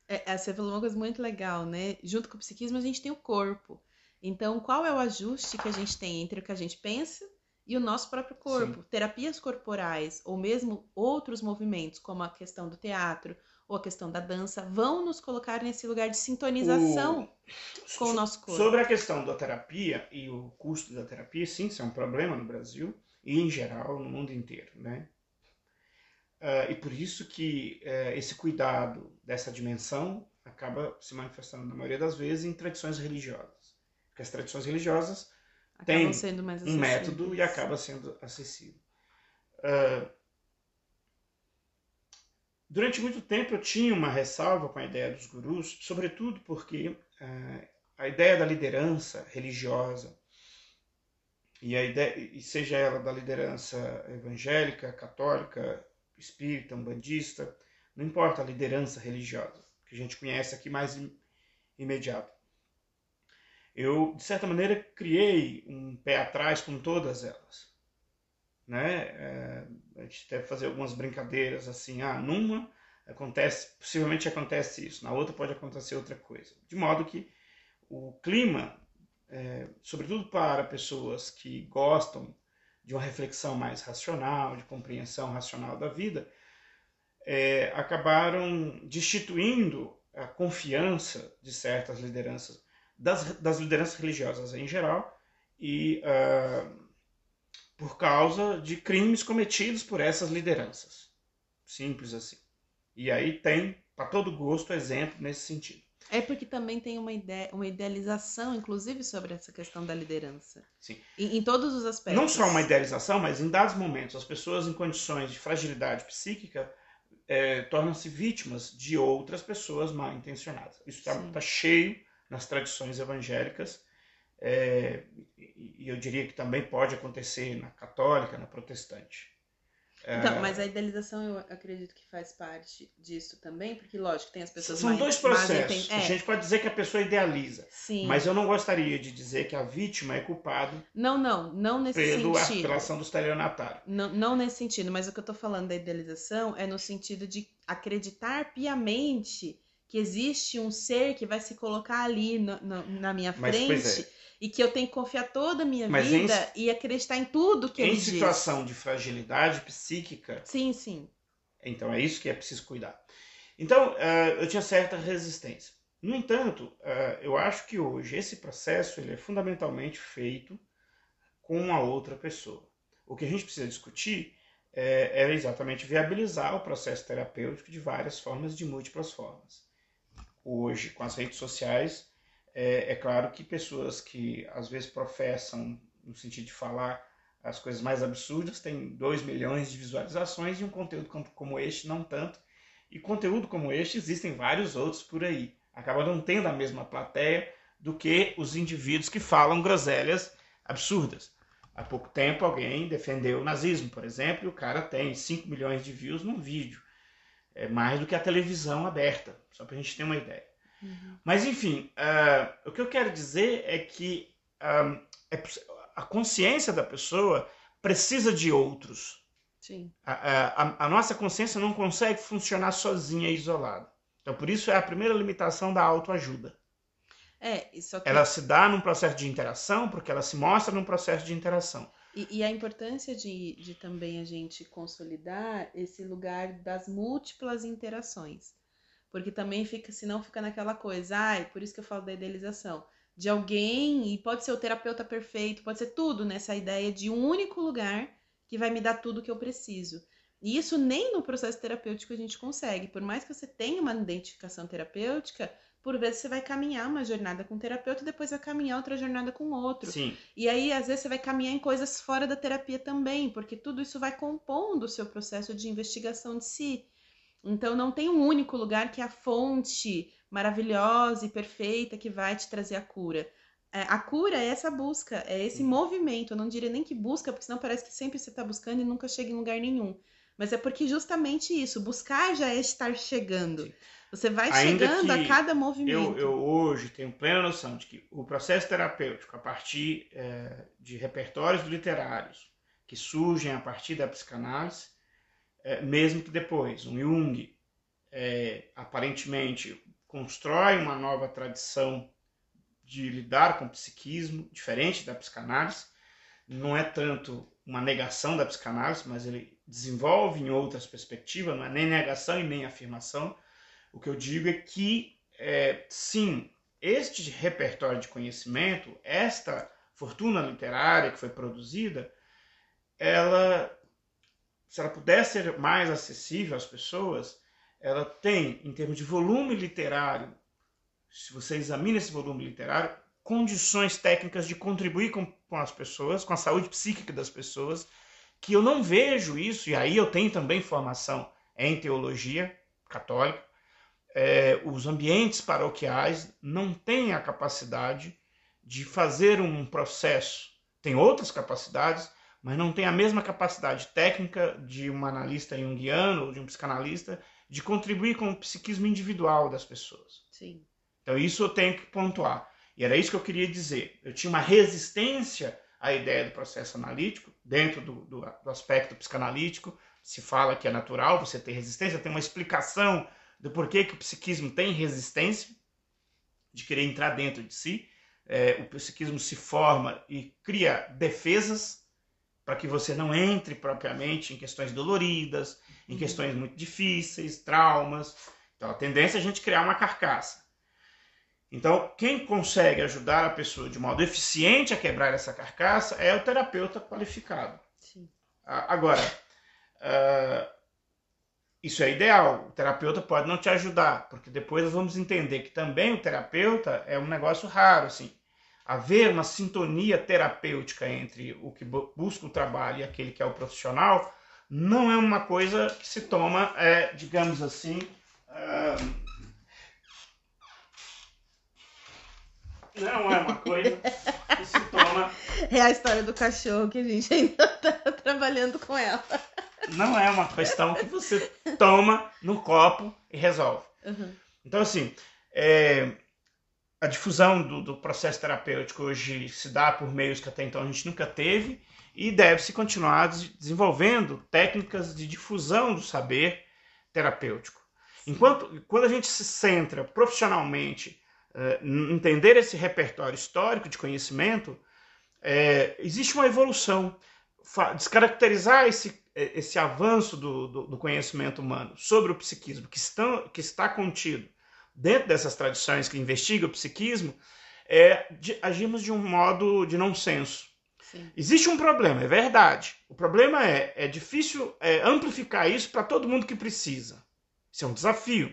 É, é, você falou uma coisa muito legal, né? Junto com o psiquismo, a gente tem o corpo. Então, qual é o ajuste que a gente tem entre o que a gente pensa e o nosso próprio corpo? Sim. Terapias corporais ou mesmo outros movimentos, como a questão do teatro ou a questão da dança, vão nos colocar nesse lugar de sintonização o... com o nosso corpo. Sobre a questão da terapia e o custo da terapia, sim, isso é um problema no Brasil e em geral no mundo inteiro, né? Uh, e por isso que uh, esse cuidado dessa dimensão acaba se manifestando na maioria das vezes em tradições religiosas, porque as tradições religiosas têm um método e acaba sendo acessível. Uh, durante muito tempo eu tinha uma ressalva com a ideia dos gurus, sobretudo porque a ideia da liderança religiosa e a ideia, e seja ela da liderança evangélica, católica, espírita, umbandista, não importa a liderança religiosa, que a gente conhece aqui mais imediato. Eu, de certa maneira, criei um pé atrás com todas elas. Né? É, a gente deve fazer algumas brincadeiras assim, ah, numa acontece, possivelmente acontece isso, na outra pode acontecer outra coisa. De modo que o clima é, sobretudo para pessoas que gostam de uma reflexão mais racional, de compreensão racional da vida, é, acabaram destituindo a confiança de certas lideranças, das, das lideranças religiosas em geral, e uh, por causa de crimes cometidos por essas lideranças. Simples assim. E aí tem, para todo gosto, exemplo nesse sentido. É porque também tem uma, ideia, uma idealização, inclusive, sobre essa questão da liderança. Sim. Em, em, todos os aspectos. Não só uma idealização, mas em dados momentos, as pessoas em condições de fragilidade psíquica é, tornam-se vítimas de outras pessoas mal intencionadas. Isso está tá cheio nas tradições evangélicas. É, e eu diria que também pode acontecer na católica, na protestante. Então, é. mas a idealização eu acredito que faz parte disso também, porque lógico, tem as pessoas São mais, dois processos. É. A gente pode dizer que a pessoa idealiza. Sim. Mas eu não gostaria de dizer que a vítima é culpada. Não, não, não nesse pelo, sentido. Pela ação do estelionatário. Não, não nesse sentido, mas o que eu estou falando da idealização é no sentido de acreditar piamente que existe um ser que vai se colocar ali no, no, na minha frente. Mas, é e que eu tenho que confiar toda a minha Mas vida em, e acreditar em tudo que ele diz. Em situação de fragilidade psíquica. Sim, sim. Então é isso que é preciso cuidar. Então, uh, eu tinha certa resistência. No entanto, uh, eu acho que hoje esse processo ele é fundamentalmente feito com a outra pessoa. O que a gente precisa discutir é, é exatamente viabilizar o processo terapêutico de várias formas, de múltiplas formas. Hoje, com as redes sociais, é, é claro que pessoas que às vezes professam, no sentido de falar as coisas mais absurdas, têm 2 milhões de visualizações e um conteúdo como este não tanto. E conteúdo como este existem vários outros por aí. Acaba não tendo a mesma plateia do que os indivíduos que falam groselhas absurdas. Há pouco tempo alguém defendeu o nazismo, por exemplo, e o cara tem 5 milhões de views num vídeo. É mais do que a televisão aberta, só para a gente ter uma ideia. Uhum. Mas, enfim, uh, o que eu quero dizer é que uh, é, a consciência da pessoa precisa de outros. Sim. A, a, a, nossa consciência não consegue funcionar sozinha, isolada. Então, por isso é a primeira limitação da autoajuda. É, só que... Ela se dá num processo de interação, porque ela se mostra num processo de interação. E, e, a importância de, de também a gente consolidar esse lugar das múltiplas interações. Porque também fica, senão fica naquela coisa, ai, por isso que eu falo da idealização, de alguém, e pode ser o terapeuta perfeito, pode ser tudo nessa ideia de um único lugar que vai me dar tudo que eu preciso. E isso nem no processo terapêutico a gente consegue. Por mais que você tenha uma identificação terapêutica, por vezes você vai caminhar uma jornada com um terapeuta e depois vai caminhar outra jornada com outro. Sim. E aí, às vezes, você vai caminhar em coisas fora da terapia também, porque tudo isso vai compondo o seu processo de investigação de si. Então, não tem um único lugar que é a fonte maravilhosa e perfeita que vai te trazer a cura. É, a cura é essa busca, é esse movimento. Eu não diria nem que busca, porque senão parece que sempre você está buscando e nunca chega em lugar nenhum. Mas é porque justamente isso, buscar já é estar chegando. Sim. Você vai Ainda chegando a cada movimento. Eu, eu, hoje tenho plena noção de que o processo terapêutico, a partir é, de repertórios literários que surgem a partir da psicanálise, é, mesmo que depois um Jung é, aparentemente constrói uma nova tradição de lidar com o psiquismo, diferente da psicanálise, não é tanto uma negação da psicanálise, mas ele desenvolve em outras perspectivas, não é nem negação e nem afirmação, o que eu digo é que, é, sim, este repertório de conhecimento, esta fortuna literária que foi produzida, ela, se ela pudesse ser mais acessível às pessoas, ela tem, em termos de volume literário, se você examina esse volume literário, condições técnicas de contribuir com, com as pessoas, com a saúde psíquica das pessoas, que eu não vejo isso, e aí eu tenho também formação em teologia católica, é, os ambientes paroquiais não têm a capacidade de fazer um processo. Tem outras capacidades, mas não tem a mesma capacidade técnica de um analista junguiano ou de um psicanalista de contribuir com o psiquismo individual das pessoas. Sim. Então isso eu tenho que pontuar. E era isso que eu queria dizer. Eu tinha uma resistência à ideia do processo analítico, dentro do, do, do aspecto psicanalítico, se fala que é natural você ter resistência, tem uma explicação do porquê que o psiquismo tem resistência de querer entrar dentro de si. É, o psiquismo se forma e cria defesas para que você não entre propriamente em questões doloridas, em uhum. questões muito difíceis, traumas. Então a tendência é a gente criar uma carcaça. Então, quem consegue ajudar a pessoa de modo eficiente a quebrar essa carcaça é o terapeuta qualificado. Sim. Agora, uh, isso é ideal. O terapeuta pode não te ajudar, porque depois vamos entender que também o terapeuta é um negócio raro, assim. Haver uma sintonia terapêutica entre o que busca o trabalho e aquele que é o profissional não é uma coisa que se toma, é, digamos assim, uh, não é uma coisa que se toma. É a história do cachorro que a gente ainda está trabalhando com ela. Não é uma questão que você toma no copo e resolve. Uhum. Então, assim, é, a difusão do, do, processo terapêutico hoje se dá por meios que até então a gente nunca teve e deve-se continuar desenvolvendo técnicas de difusão do saber terapêutico. Enquanto, quando a gente se centra profissionalmente uh, entender esse repertório histórico de conhecimento, é, existe uma evolução. Descaracterizar esse esse avanço do, do, do, conhecimento humano sobre o psiquismo que, estão, que está contido dentro dessas tradições que investigam o psiquismo, é, de, agimos de um modo de não senso. Existe um problema, é verdade. O problema é, é difícil é, amplificar isso para todo mundo que precisa. Isso é um desafio.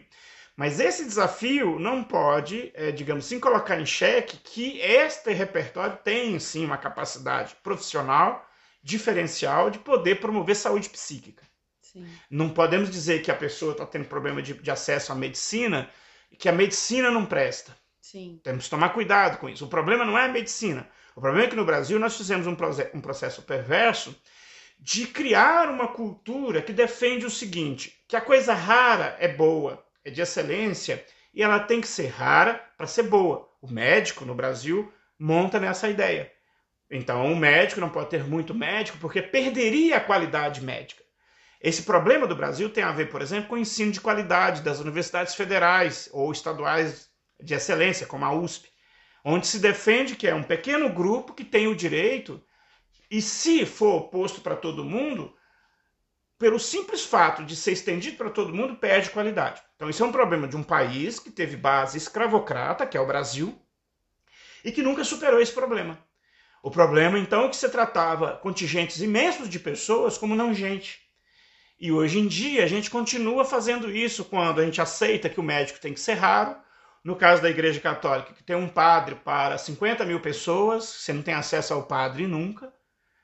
Mas esse desafio não pode, é, digamos assim, colocar em xeque que este repertório tem, sim, uma capacidade profissional diferencial de poder promover saúde psíquica. Sim. Não podemos dizer que a pessoa está tendo problema de, de, acesso à medicina e que a medicina não presta. Sim. Temos que tomar cuidado com isso. O problema não é a medicina. O problema é que no Brasil nós fizemos um, um processo perverso de criar uma cultura que defende o seguinte: que a coisa rara é boa, é de excelência e ela tem que ser rara para ser boa. O médico no Brasil monta nessa ideia. Então, o médico não pode ter muito médico porque perderia a qualidade médica. Esse problema do Brasil tem a ver, por exemplo, com o ensino de qualidade das universidades federais ou estaduais de excelência, como a USP, onde se defende que é um pequeno grupo que tem o direito, e se for posto para todo mundo, pelo simples fato de ser estendido para todo mundo, perde qualidade. Então, isso é um problema de um país que teve base escravocrata, que é o Brasil, e que nunca superou esse problema. O problema, então, é que você tratava contingentes imensos de pessoas como não gente. E hoje em dia a gente continua fazendo isso quando a gente aceita que o médico tem que ser raro. No caso da Igreja Católica, que tem um padre para 50 mil pessoas, você não tem acesso ao padre nunca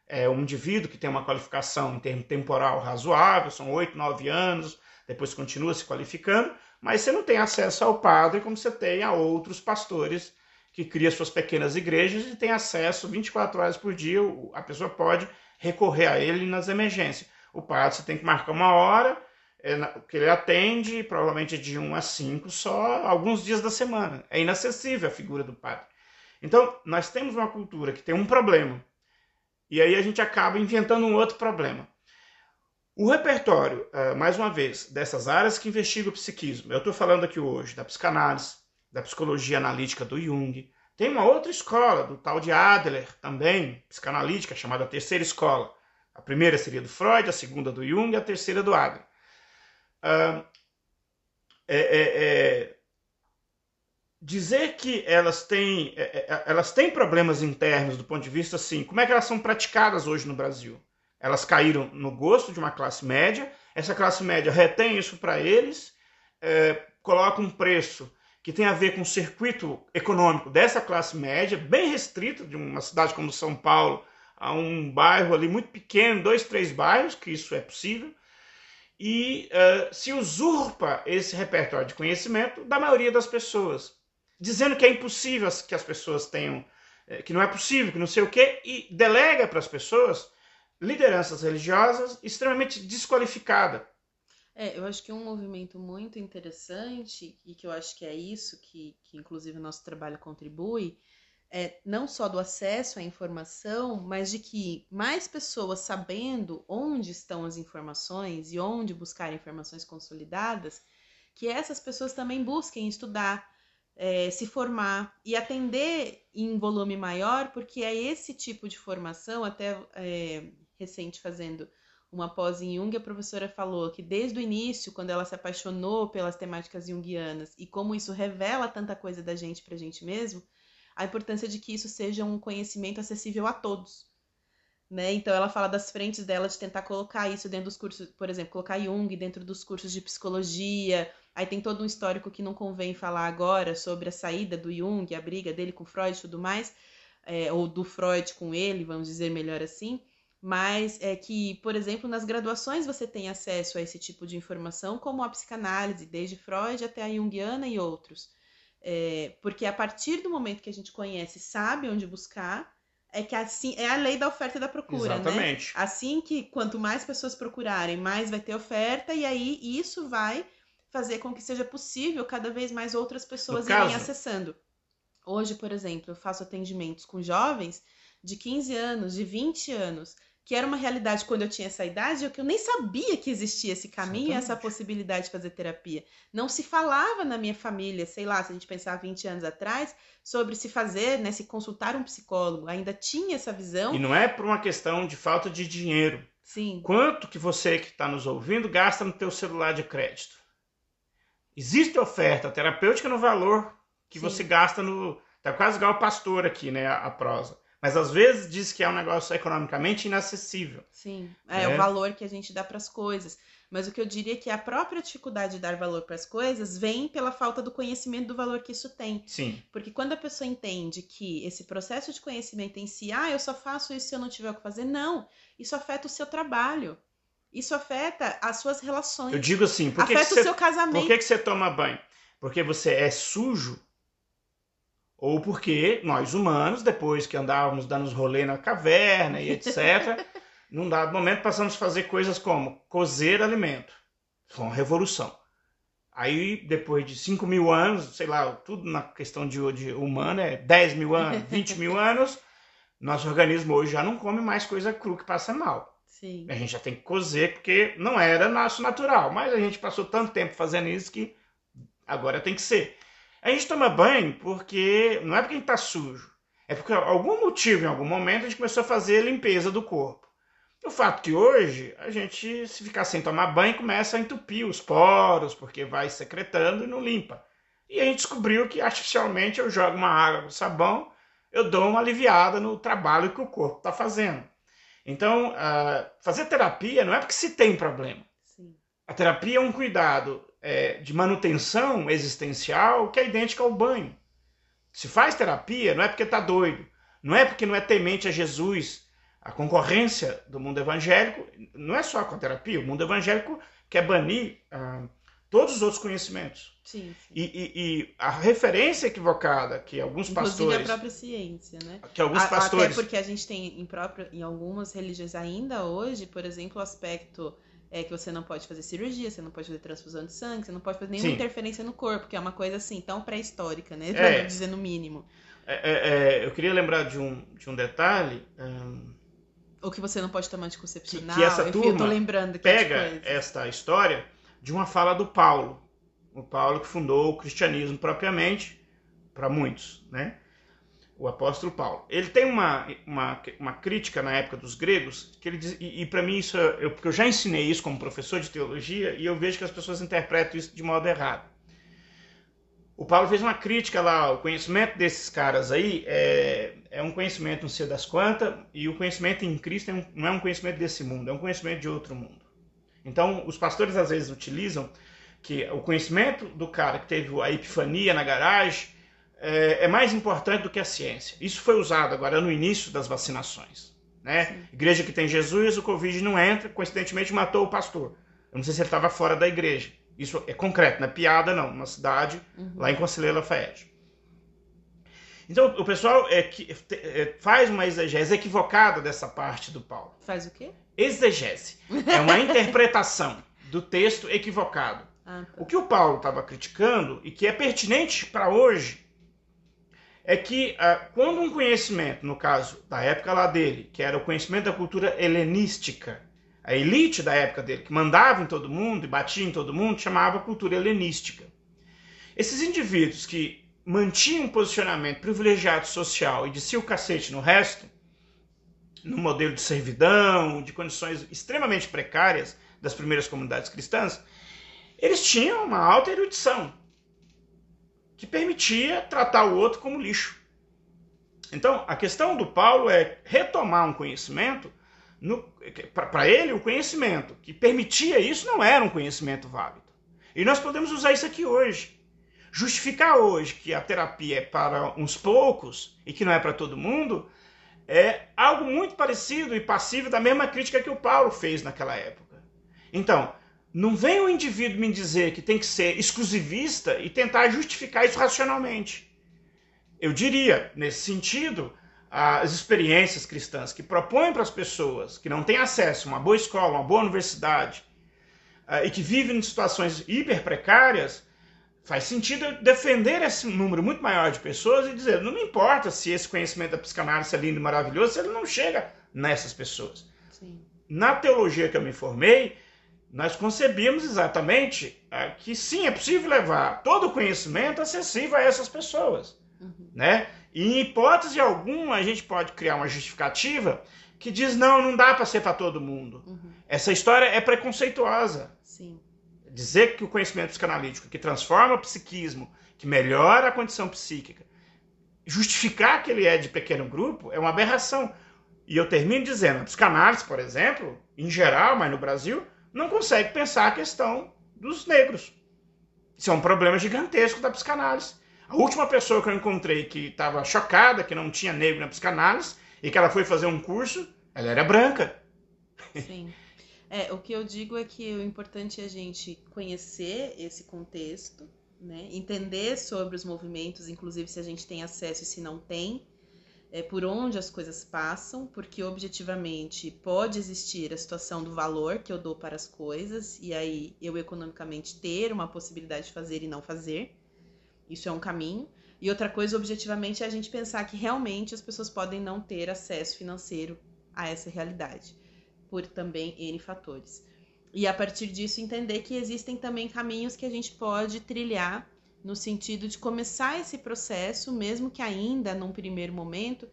é um indivíduo que tem uma qualificação em termo temporal razoável, são oito, nove anos, depois continua se qualificando, mas você não tem acesso ao padre como você tem a outros pastores que criam suas pequenas igrejas e tem acesso 24 horas por dia, a pessoa pode recorrer a ele nas emergências. O padre você tem que marcar uma hora, é, que ele atende, provavelmente de 1 a 5 só, alguns dias da semana. É inacessível a figura do padre. Então, nós temos uma cultura que tem um problema, e aí a gente acaba inventando um outro problema. O repertório, eh, mais uma vez, dessas áreas que investigam o psiquismo, eu estou falando aqui hoje da psicanálise, da psicologia analítica do Jung, tem uma outra escola, do tal de Adler, também, psicanalítica, chamada Terceira Escola. A primeira seria do Freud, a segunda do Jung, a terceira do Adler. Uh, é, é, é, dizer que elas têm, é, é, é, elas têm problemas internos do ponto de vista assim, como é que elas são praticadas hoje no Brasil? Elas caíram no gosto de uma classe média, essa classe média retém isso para eles, coloca um preço que tem a ver com o circuito econômico dessa classe média, bem restrito, de uma cidade como São Paulo, a um bairro ali muito pequeno, dois, três bairros, que isso é possível, e uh, se usurpa esse repertório de conhecimento da maioria das pessoas dizendo que é impossível que as pessoas tenham, eh, que não é possível, que não sei o quê, e delega para as pessoas lideranças religiosas extremamente desqualificadas. É, eu acho que um movimento muito interessante, e que eu acho que é isso que, que inclusive o nosso trabalho contribui, é não só do acesso à informação, mas de que mais pessoas sabendo onde estão as informações e onde buscar informações consolidadas, que essas pessoas também busquem estudar, é, se formar e atender em volume maior, porque é esse tipo de formação, até é, recente fazendo uma pós em Jung, a professora falou que desde o início, quando ela se apaixonou pelas temáticas junguianas e como isso revela tanta coisa da gente para a gente mesmo, a importância de que isso seja um conhecimento acessível a todos. Né? Então ela fala das frentes dela de tentar colocar isso dentro dos cursos, por exemplo, colocar Jung dentro dos cursos de psicologia, Aí tem todo um histórico que não convém falar agora sobre a saída do Jung, a briga dele com Freud e tudo mais, é, ou do Freud com ele, vamos dizer melhor assim. Mas é que, por exemplo, nas graduações você tem acesso a esse tipo de informação, como a psicanálise, desde Freud até a Jungiana e outros. É, porque a partir do momento que a gente conhece, sabe onde buscar, é que assim é a lei da oferta e da procura, né? Exatamente. né? Assim que quanto mais pessoas procurarem, mais vai ter oferta e aí isso vai fazer com que seja possível cada vez mais outras pessoas irem acessando. Hoje, por exemplo, eu faço atendimentos com jovens de 15 anos, de 20 anos, que era uma realidade quando eu tinha essa idade, que eu nem sabia que existia esse caminho, Exatamente. essa possibilidade de fazer terapia. Não se falava na minha família, sei lá, se a gente pensar 20 anos atrás, sobre se fazer, né, se consultar um psicólogo. Ainda tinha essa visão. E não é por uma questão de falta de dinheiro. Sim. Quanto que você que está nos ouvindo gasta no teu celular de crédito? Existe oferta terapêutica no valor que Sim. você gasta no. Tá quase igual o pastor aqui, né? A, a, prosa. Mas às vezes diz que é um negócio economicamente inacessível. Sim, é né? o valor que a gente dá para as coisas. Mas o que eu diria é que a própria dificuldade de dar valor para as coisas vem pela falta do conhecimento do valor que isso tem. Sim. Porque quando a pessoa entende que esse processo de conhecimento em si, ah, eu só faço isso se eu não tiver o que fazer, não. Isso afeta o seu trabalho. Isso afeta as suas relações. Eu digo assim, por afeta que o seu casamento. Por que, que você toma banho? Porque você é sujo? Ou porque nós humanos, depois que andávamos dando os rolê na caverna e etc., num dado momento passamos a fazer coisas como cozer alimento. Foi uma revolução. Aí, depois de 5 mil anos, sei lá, tudo na questão de, de humana é 10 mil anos, 20 mil anos, nosso organismo hoje já não come mais coisa cru que passa mal. Sim. A gente já tem que cozer, porque não era nosso natural. Mas a gente passou tanto tempo fazendo isso que agora tem que ser. A gente toma banho porque. Não é porque a gente tá sujo. É porque algum motivo, em algum momento, a gente começou a fazer a limpeza do corpo. O fato que hoje a gente, se ficar sem tomar banho, começa a entupir os poros, porque vai secretando e não limpa. E a gente descobriu que artificialmente eu jogo uma água com sabão, eu dou uma aliviada no trabalho que o corpo está fazendo. Então, uh, fazer terapia não é porque se tem problema. Sim. A terapia é um cuidado é, de manutenção existencial que é idêntico ao banho. Se faz terapia, não é porque está doido, não é porque não é temente a Jesus. A concorrência do mundo evangélico não é só com a terapia, o mundo evangélico quer banir uh, todos os outros conhecimentos. Sim, sim. E, e, e, a referência equivocada que alguns Inclusive pastores. a própria ciência, né? Que alguns A- pastores. Até porque a gente tem em, próprio, em algumas religiões ainda hoje, por exemplo, o aspecto é que você não pode fazer cirurgia, você não pode fazer transfusão de sangue, você não pode fazer nenhuma Sim. interferência no corpo, que é uma coisa assim tão pré-histórica, né? É. Pra dizer no mínimo. É, é, é, eu queria lembrar de um, de um detalhe. hum, Ou que você não pode tomar anticoncepcional. Que- que essa Enfim, eu tô turma lembrando pega esta história de uma fala do Paulo. O Paulo que fundou o cristianismo propriamente, para muitos, né? O apóstolo Paulo. Ele tem uma, uma, uma crítica na época dos gregos, que ele diz, e, e para mim isso, é- eu, porque eu já ensinei isso como professor de teologia, e eu vejo que as pessoas interpretam isso de modo errado. O Paulo fez uma crítica lá, o conhecimento desses caras aí é, é um conhecimento não sei das quantas, e o conhecimento em Cristo é um- não é um conhecimento desse mundo, é um conhecimento de outro mundo. Então, os pastores às vezes utilizam que o conhecimento do cara que teve a epifania na garagem é, é mais importante do que a ciência. Isso foi usado agora no início das vacinações. Né? Igreja que tem Jesus, o Covid não entra, coincidentemente matou o pastor. Eu não sei se ele estava fora da igreja. Isso é concreto, não é piada não, uma cidade Uhum. lá em Conselheiro Lafayette. Então, o pessoal é, que, é, faz uma exegese equivocada dessa parte do Paulo. Faz o quê? Exegese é uma interpretação do texto equivocado. Ah, tá. O que o Paulo estava criticando e que é pertinente para hoje é que ah, quando um conhecimento, no caso da época lá dele, que era o conhecimento da cultura helenística, a elite da época dele, que mandava em todo mundo e batia em todo mundo, chamava cultura helenística. Esses indivíduos que mantinham um posicionamento privilegiado social e desciam o cacete no resto, no modelo de servidão, de condições extremamente precárias das primeiras comunidades cristãs, eles tinham uma alta erudição que permitia tratar o outro como lixo. Então, a questão do Paulo é retomar um conhecimento. Para ele, o conhecimento que permitia isso não era um conhecimento válido. E nós podemos usar isso aqui hoje. Justificar hoje que a terapia é para uns poucos e que não é para todo mundo é algo muito parecido e passivo da mesma crítica que o Paulo fez naquela época. Então, não vem o indivíduo me dizer que tem que ser exclusivista e tentar justificar isso racionalmente. Eu diria, nesse sentido, as experiências cristãs que propõem para as pessoas que não têm acesso a uma boa escola, uma boa universidade ah, e que vivem em situações hiper precárias, faz sentido defender esse número muito maior de pessoas e dizer: não me importa se esse conhecimento da psicanálise é lindo e maravilhoso, se ele não chega nessas pessoas. Sim. Na teologia que eu me formei, nós concebíamos exatamente ah, que sim, é possível levar todo o conhecimento acessível a essas pessoas. Uhum. Né? E em hipótese alguma, a gente pode criar uma justificativa que diz: não, não dá para ser para todo mundo. Uhum. Essa história é preconceituosa. Sim. Dizer que o conhecimento psicanalítico que transforma o psiquismo, que melhora a condição psíquica, justificar que ele é de pequeno grupo é uma aberração. E eu termino dizendo: a psicanálise, por exemplo, em geral, mas no Brasil, não consegue pensar a questão dos negros. Isso é um problema gigantesco da psicanálise. A última pessoa que eu encontrei que estava chocada que não tinha negro na psicanálise e que ela foi fazer um curso, ela era branca. Sim. É, o que eu digo é que o importante é a gente conhecer esse contexto, né? entender sobre os movimentos, inclusive se a gente tem acesso e se não tem, é, por onde as coisas passam, porque objetivamente pode existir a situação do valor que eu dou para as coisas, e aí eu economicamente ter uma possibilidade de fazer e não fazer. Isso é um caminho. E outra coisa, objetivamente, é a gente pensar que realmente as pessoas podem não ter acesso financeiro a essa realidade. por também N fatores. E a partir disso entender que existem também caminhos que a gente pode trilhar no sentido de começar esse processo, mesmo que ainda num primeiro momento,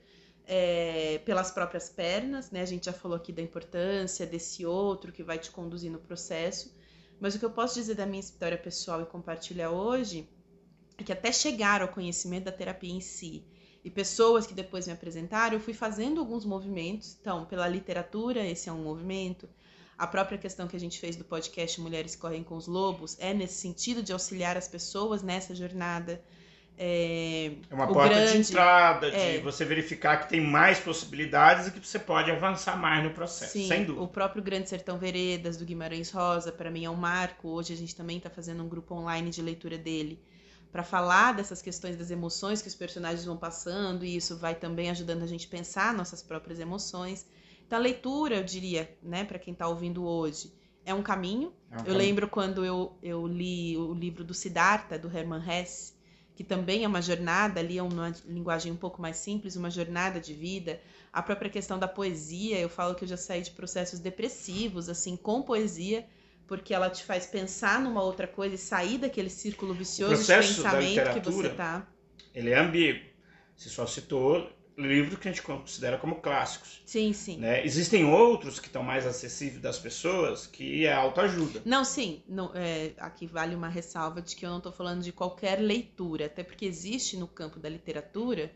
é, pelas próprias pernas, né? A gente já falou aqui da importância desse outro que vai te conduzir no processo. Mas o que eu posso dizer da minha história pessoal e compartilhar hoje é que até chegar ao conhecimento da terapia em si e pessoas que depois me apresentaram, eu fui fazendo alguns movimentos. Então, pela literatura, esse é um movimento. A própria questão que a gente fez do podcast Mulheres Correm com os Lobos é nesse sentido de auxiliar as pessoas nessa jornada. É, é uma porta grande, de entrada, de é, você verificar que tem mais possibilidades e que você pode avançar mais no processo, sim, sem dúvida. O próprio Grande Sertão Veredas, do Guimarães Rosa, para mim é um marco. Hoje a gente também está fazendo um grupo online de leitura dele para falar dessas questões das emoções que os personagens vão passando, e isso vai também ajudando a gente a pensar nossas próprias emoções. Então, a leitura, eu diria, né, para quem está ouvindo hoje, é um caminho. É um eu caminho. lembro quando eu, eu li o livro do Siddhartha, do Hermann Hesse, que também é uma jornada, ali é uma linguagem um pouco mais simples, uma jornada de vida. A própria questão da poesia, eu falo que eu já saí de processos depressivos, assim, com poesia, porque ela te faz pensar numa outra coisa e sair daquele círculo vicioso de pensamento que você tá. Ele é ambíguo. Você só citou livros que a gente considera como clássicos. Sim, sim. Né? Existem outros que estão mais acessíveis das pessoas, que é autoajuda. Não, sim. Não, é, aqui vale uma ressalva de que eu não estou falando de qualquer leitura, até porque existe no campo da literatura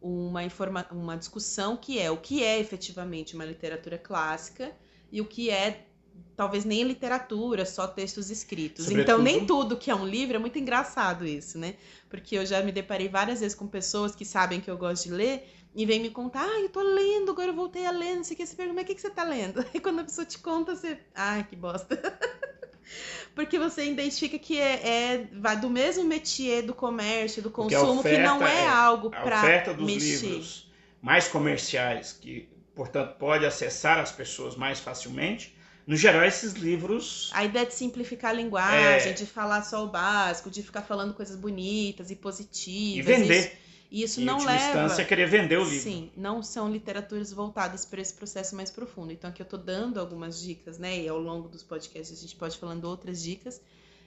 uma, informa uma discussão que é o que é efetivamente uma literatura clássica e o que é talvez nem literatura, só textos escritos. Sobretudo... Então, nem tudo que é um livro é muito engraçado isso, né? Porque eu já me deparei várias vezes com pessoas que sabem que eu gosto de ler e vem me contar, ah, eu tô lendo, agora eu voltei a ler, não sei o que. Você pergunta, mas o que, que você tá lendo? E quando a pessoa te conta, você. Ah, que bosta. Porque você identifica que é, é, vai do mesmo métier do comércio, do consumo, que não é, é algo para oferta dos mexer. livros mais comerciais, que, portanto, pode acessar as pessoas mais facilmente. No geral, esses livros. A ideia de simplificar a linguagem, é... de falar só o básico, de ficar falando coisas bonitas e positivas. E vender. Isso e isso não leva. instância, querer vender o livro. Sim, não são literaturas voltadas para esse processo mais profundo. Então, aqui eu estou dando algumas dicas, né? E ao longo dos podcasts a gente pode falando outras dicas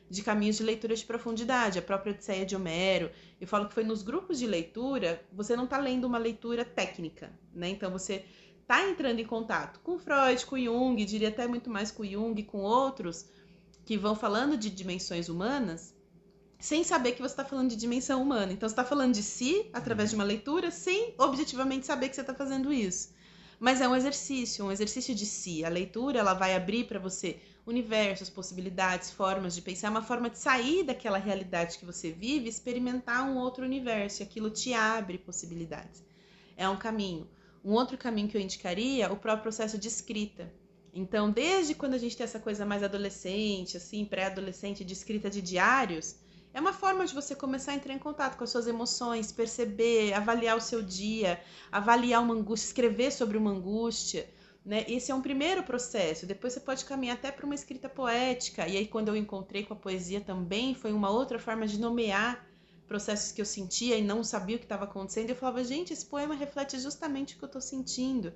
de caminhos de leitura de profundidade. A própria Odisseia de Homero. Eu falo que foi nos grupos de leitura, você não está lendo uma leitura técnica, né? Então, você está entrando em contato com Freud, com Jung, diria até muito mais com Jung, com outros que vão falando de dimensões humanas sem saber que você está falando de dimensão humana. Então, você está falando de si através de uma leitura, sem objetivamente saber que você está fazendo isso. Mas é um exercício, um exercício de si. A leitura ela vai abrir para você universos, possibilidades, formas de pensar, é uma forma de sair daquela realidade que você vive, experimentar um outro universo. E aquilo te abre possibilidades. É um caminho. Um outro caminho que eu indicaria, o próprio processo de escrita. Então, desde quando a gente tem essa coisa mais adolescente, assim, pré-adolescente, de escrita de diários, é uma forma de você começar a entrar em contato com as suas emoções, perceber, avaliar o seu dia, avaliar uma angústia, escrever sobre uma angústia. Né? Esse é um primeiro processo. Depois você pode caminhar até para uma escrita poética. E aí, quando eu encontrei com a poesia também, foi uma outra forma de nomear processos que eu sentia e não sabia o que estava acontecendo. Eu falava, gente, esse poema reflete justamente o que eu estou sentindo.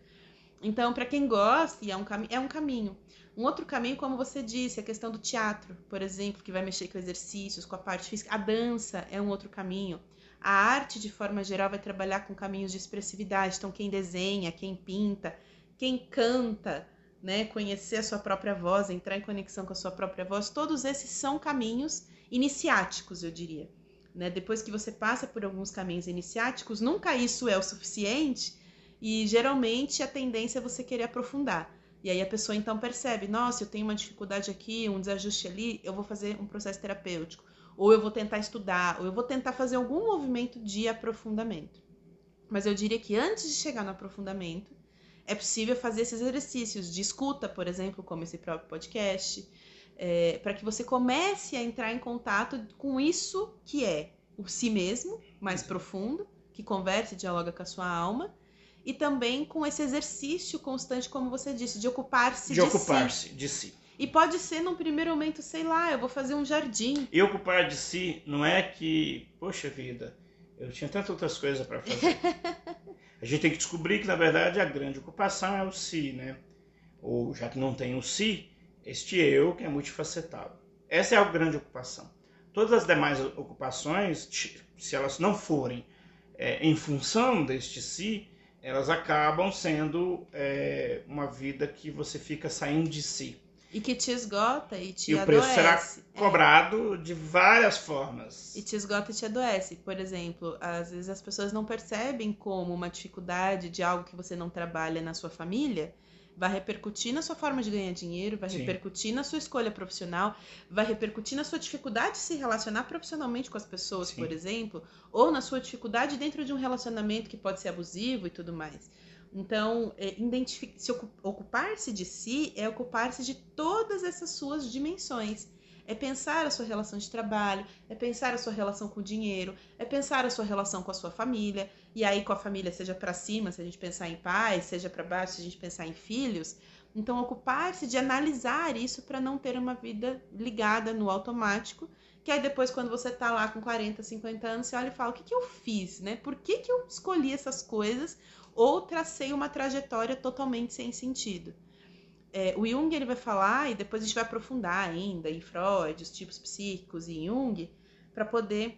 Então, para quem gosta, é um, é um caminho. Um outro caminho, como você disse, a questão do teatro, por exemplo, que vai mexer com exercícios, com a parte física. A dança é um outro caminho. A arte, de forma geral, vai trabalhar com caminhos de expressividade. Então, quem desenha, quem pinta, quem canta, né, conhecer a sua própria voz, entrar em conexão com a sua própria voz, todos esses são caminhos iniciáticos, eu diria. Né? Depois que você passa por alguns caminhos iniciáticos, nunca isso é o suficiente e geralmente a tendência é você querer aprofundar. E aí a pessoa então percebe, nossa, eu tenho uma dificuldade aqui, um desajuste ali, eu vou fazer um processo terapêutico, ou eu vou tentar estudar, ou eu vou tentar fazer algum movimento de aprofundamento. Mas eu diria que antes de chegar no aprofundamento, é possível fazer esses exercícios de escuta, por exemplo, como esse próprio podcast, é, para que você comece a entrar em contato com isso que é o si mesmo, mais profundo, que conversa e dialoga com a sua alma, e também com esse exercício constante, como você disse, de ocupar-se de, de ocupar-se de si. E pode ser num primeiro momento, sei lá, eu vou fazer um jardim. E ocupar de si não é que, poxa vida, eu tinha tantas outras coisas para fazer. a gente tem que descobrir que na verdade a grande ocupação é o si, né? ou já que não tem o si, este eu que é multifacetado. Essa é a grande ocupação. Todas as demais ocupações, se elas não forem é, em função deste si, elas acabam sendo é, uma vida que você fica saindo de si. E que te esgota e te e adoece. o preço será é. cobrado é. de várias formas. E te esgota e te adoece. Por exemplo, às vezes as pessoas não percebem como uma dificuldade de algo que você não trabalha na sua família vai repercutir na sua forma de ganhar dinheiro, vai Sim. repercutir na sua escolha profissional, vai repercutir na sua dificuldade de se relacionar profissionalmente com as pessoas, Sim. por exemplo, ou na sua dificuldade dentro de um relacionamento que pode ser abusivo e tudo mais. Então, é, se ocupar-se de si é ocupar-se de todas essas suas dimensões. É pensar a sua relação de trabalho, é pensar a sua relação com o dinheiro, é pensar a sua relação com a sua família, e aí com a família, seja para cima, se a gente pensar em pais, seja para baixo, se a gente pensar em filhos. Então, ocupar-se de analisar isso para não ter uma vida ligada no automático, que aí depois, quando você tá lá com 40, 50 anos, você olha e fala: o que, que eu fiz, né? Por que, que eu escolhi essas coisas? Ou tracei uma trajetória totalmente sem sentido? É, o Jung ele vai falar, e depois a gente vai aprofundar ainda em Freud, os tipos psíquicos e Jung, para poder.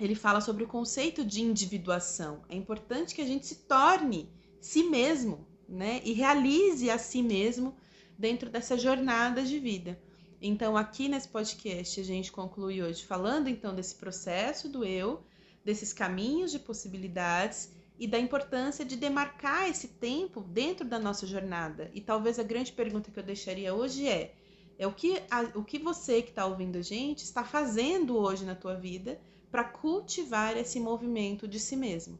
Ele fala sobre o conceito de individuação. É importante que a gente se torne si mesmo, né? E realize a si mesmo dentro dessa jornada de vida. Então, aqui nesse podcast, a gente conclui hoje falando então desse processo do eu, desses caminhos de possibilidades e da importância de demarcar esse tempo dentro da nossa jornada. E talvez a grande pergunta que eu deixaria hoje é: é o que, a, o que você que está ouvindo a gente está fazendo hoje na tua vida para cultivar esse movimento de si mesmo?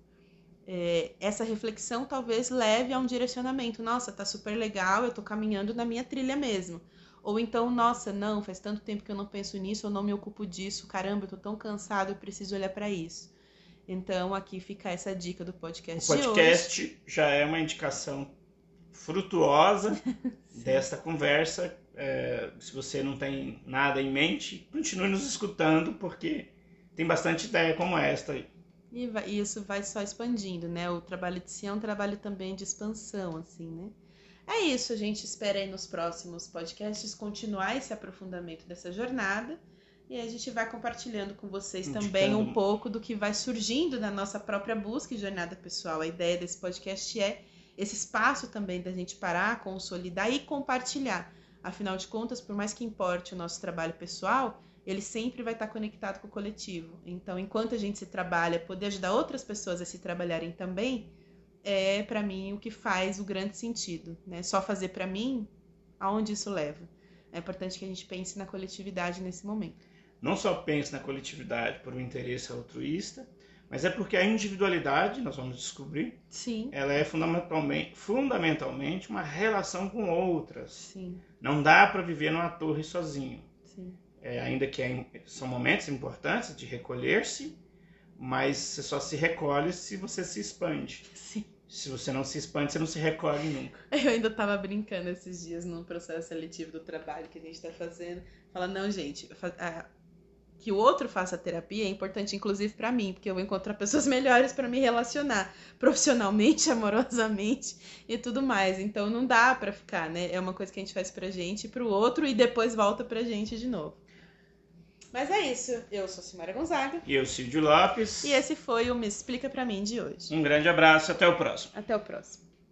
É, essa reflexão talvez leve a um direcionamento. Nossa, tá super legal, eu tô caminhando na minha trilha mesmo. Ou então, nossa, não, faz tanto tempo que eu não penso nisso, eu não me ocupo disso, caramba, eu tô tão cansado, eu preciso olhar para isso. Então, aqui fica essa dica do podcast. O podcast já é uma indicação frutuosa desta conversa. É, se você não tem nada em mente, continue nos escutando, porque tem bastante ideia como esta aí. E, vai, e isso vai só expandindo, né? O trabalho de si é um trabalho também de expansão, assim, né? É isso, a gente espera aí nos próximos podcasts continuar esse aprofundamento dessa jornada. E a gente vai compartilhando com vocês também um pouco do que vai surgindo na nossa própria busca e jornada pessoal. A ideia desse podcast é esse espaço também da gente parar, consolidar e compartilhar. Afinal de contas, por mais que importe o nosso trabalho pessoal, ele sempre vai estar conectado com o coletivo. Então, enquanto a gente se trabalha, poder ajudar outras pessoas a se trabalharem também, é para mim o que faz o grande sentido, né? Só fazer para mim, aonde isso leva? É importante que a gente pense na coletividade nesse momento não só pense na coletividade por um interesse altruísta, mas é porque a individualidade, nós vamos descobrir, Sim. ela é fundamentalmente, fundamentalmente uma relação com outras. Sim. Não dá para viver numa torre sozinho. Sim. É, ainda que é, são momentos importantes de recolher-se, mas você só se recolhe se você se expande. Sim. Se você não se expande, você não se recolhe nunca. Eu ainda estava brincando esses dias num processo seletivo do trabalho que a gente está fazendo. Fala, não, gente, que o outro faça terapia é importante, inclusive para mim, porque eu vou encontrar pessoas melhores para me relacionar profissionalmente, amorosamente e tudo mais. Então não dá para ficar, né? É uma coisa que a gente faz pra gente e pro outro e depois volta pra gente de novo. Mas é isso. Eu sou Simara Gonzaga. E eu, Cídio Lopes. E esse foi o Me Explica Pra Mim de hoje. Um grande abraço. Até o próximo. Até o próximo.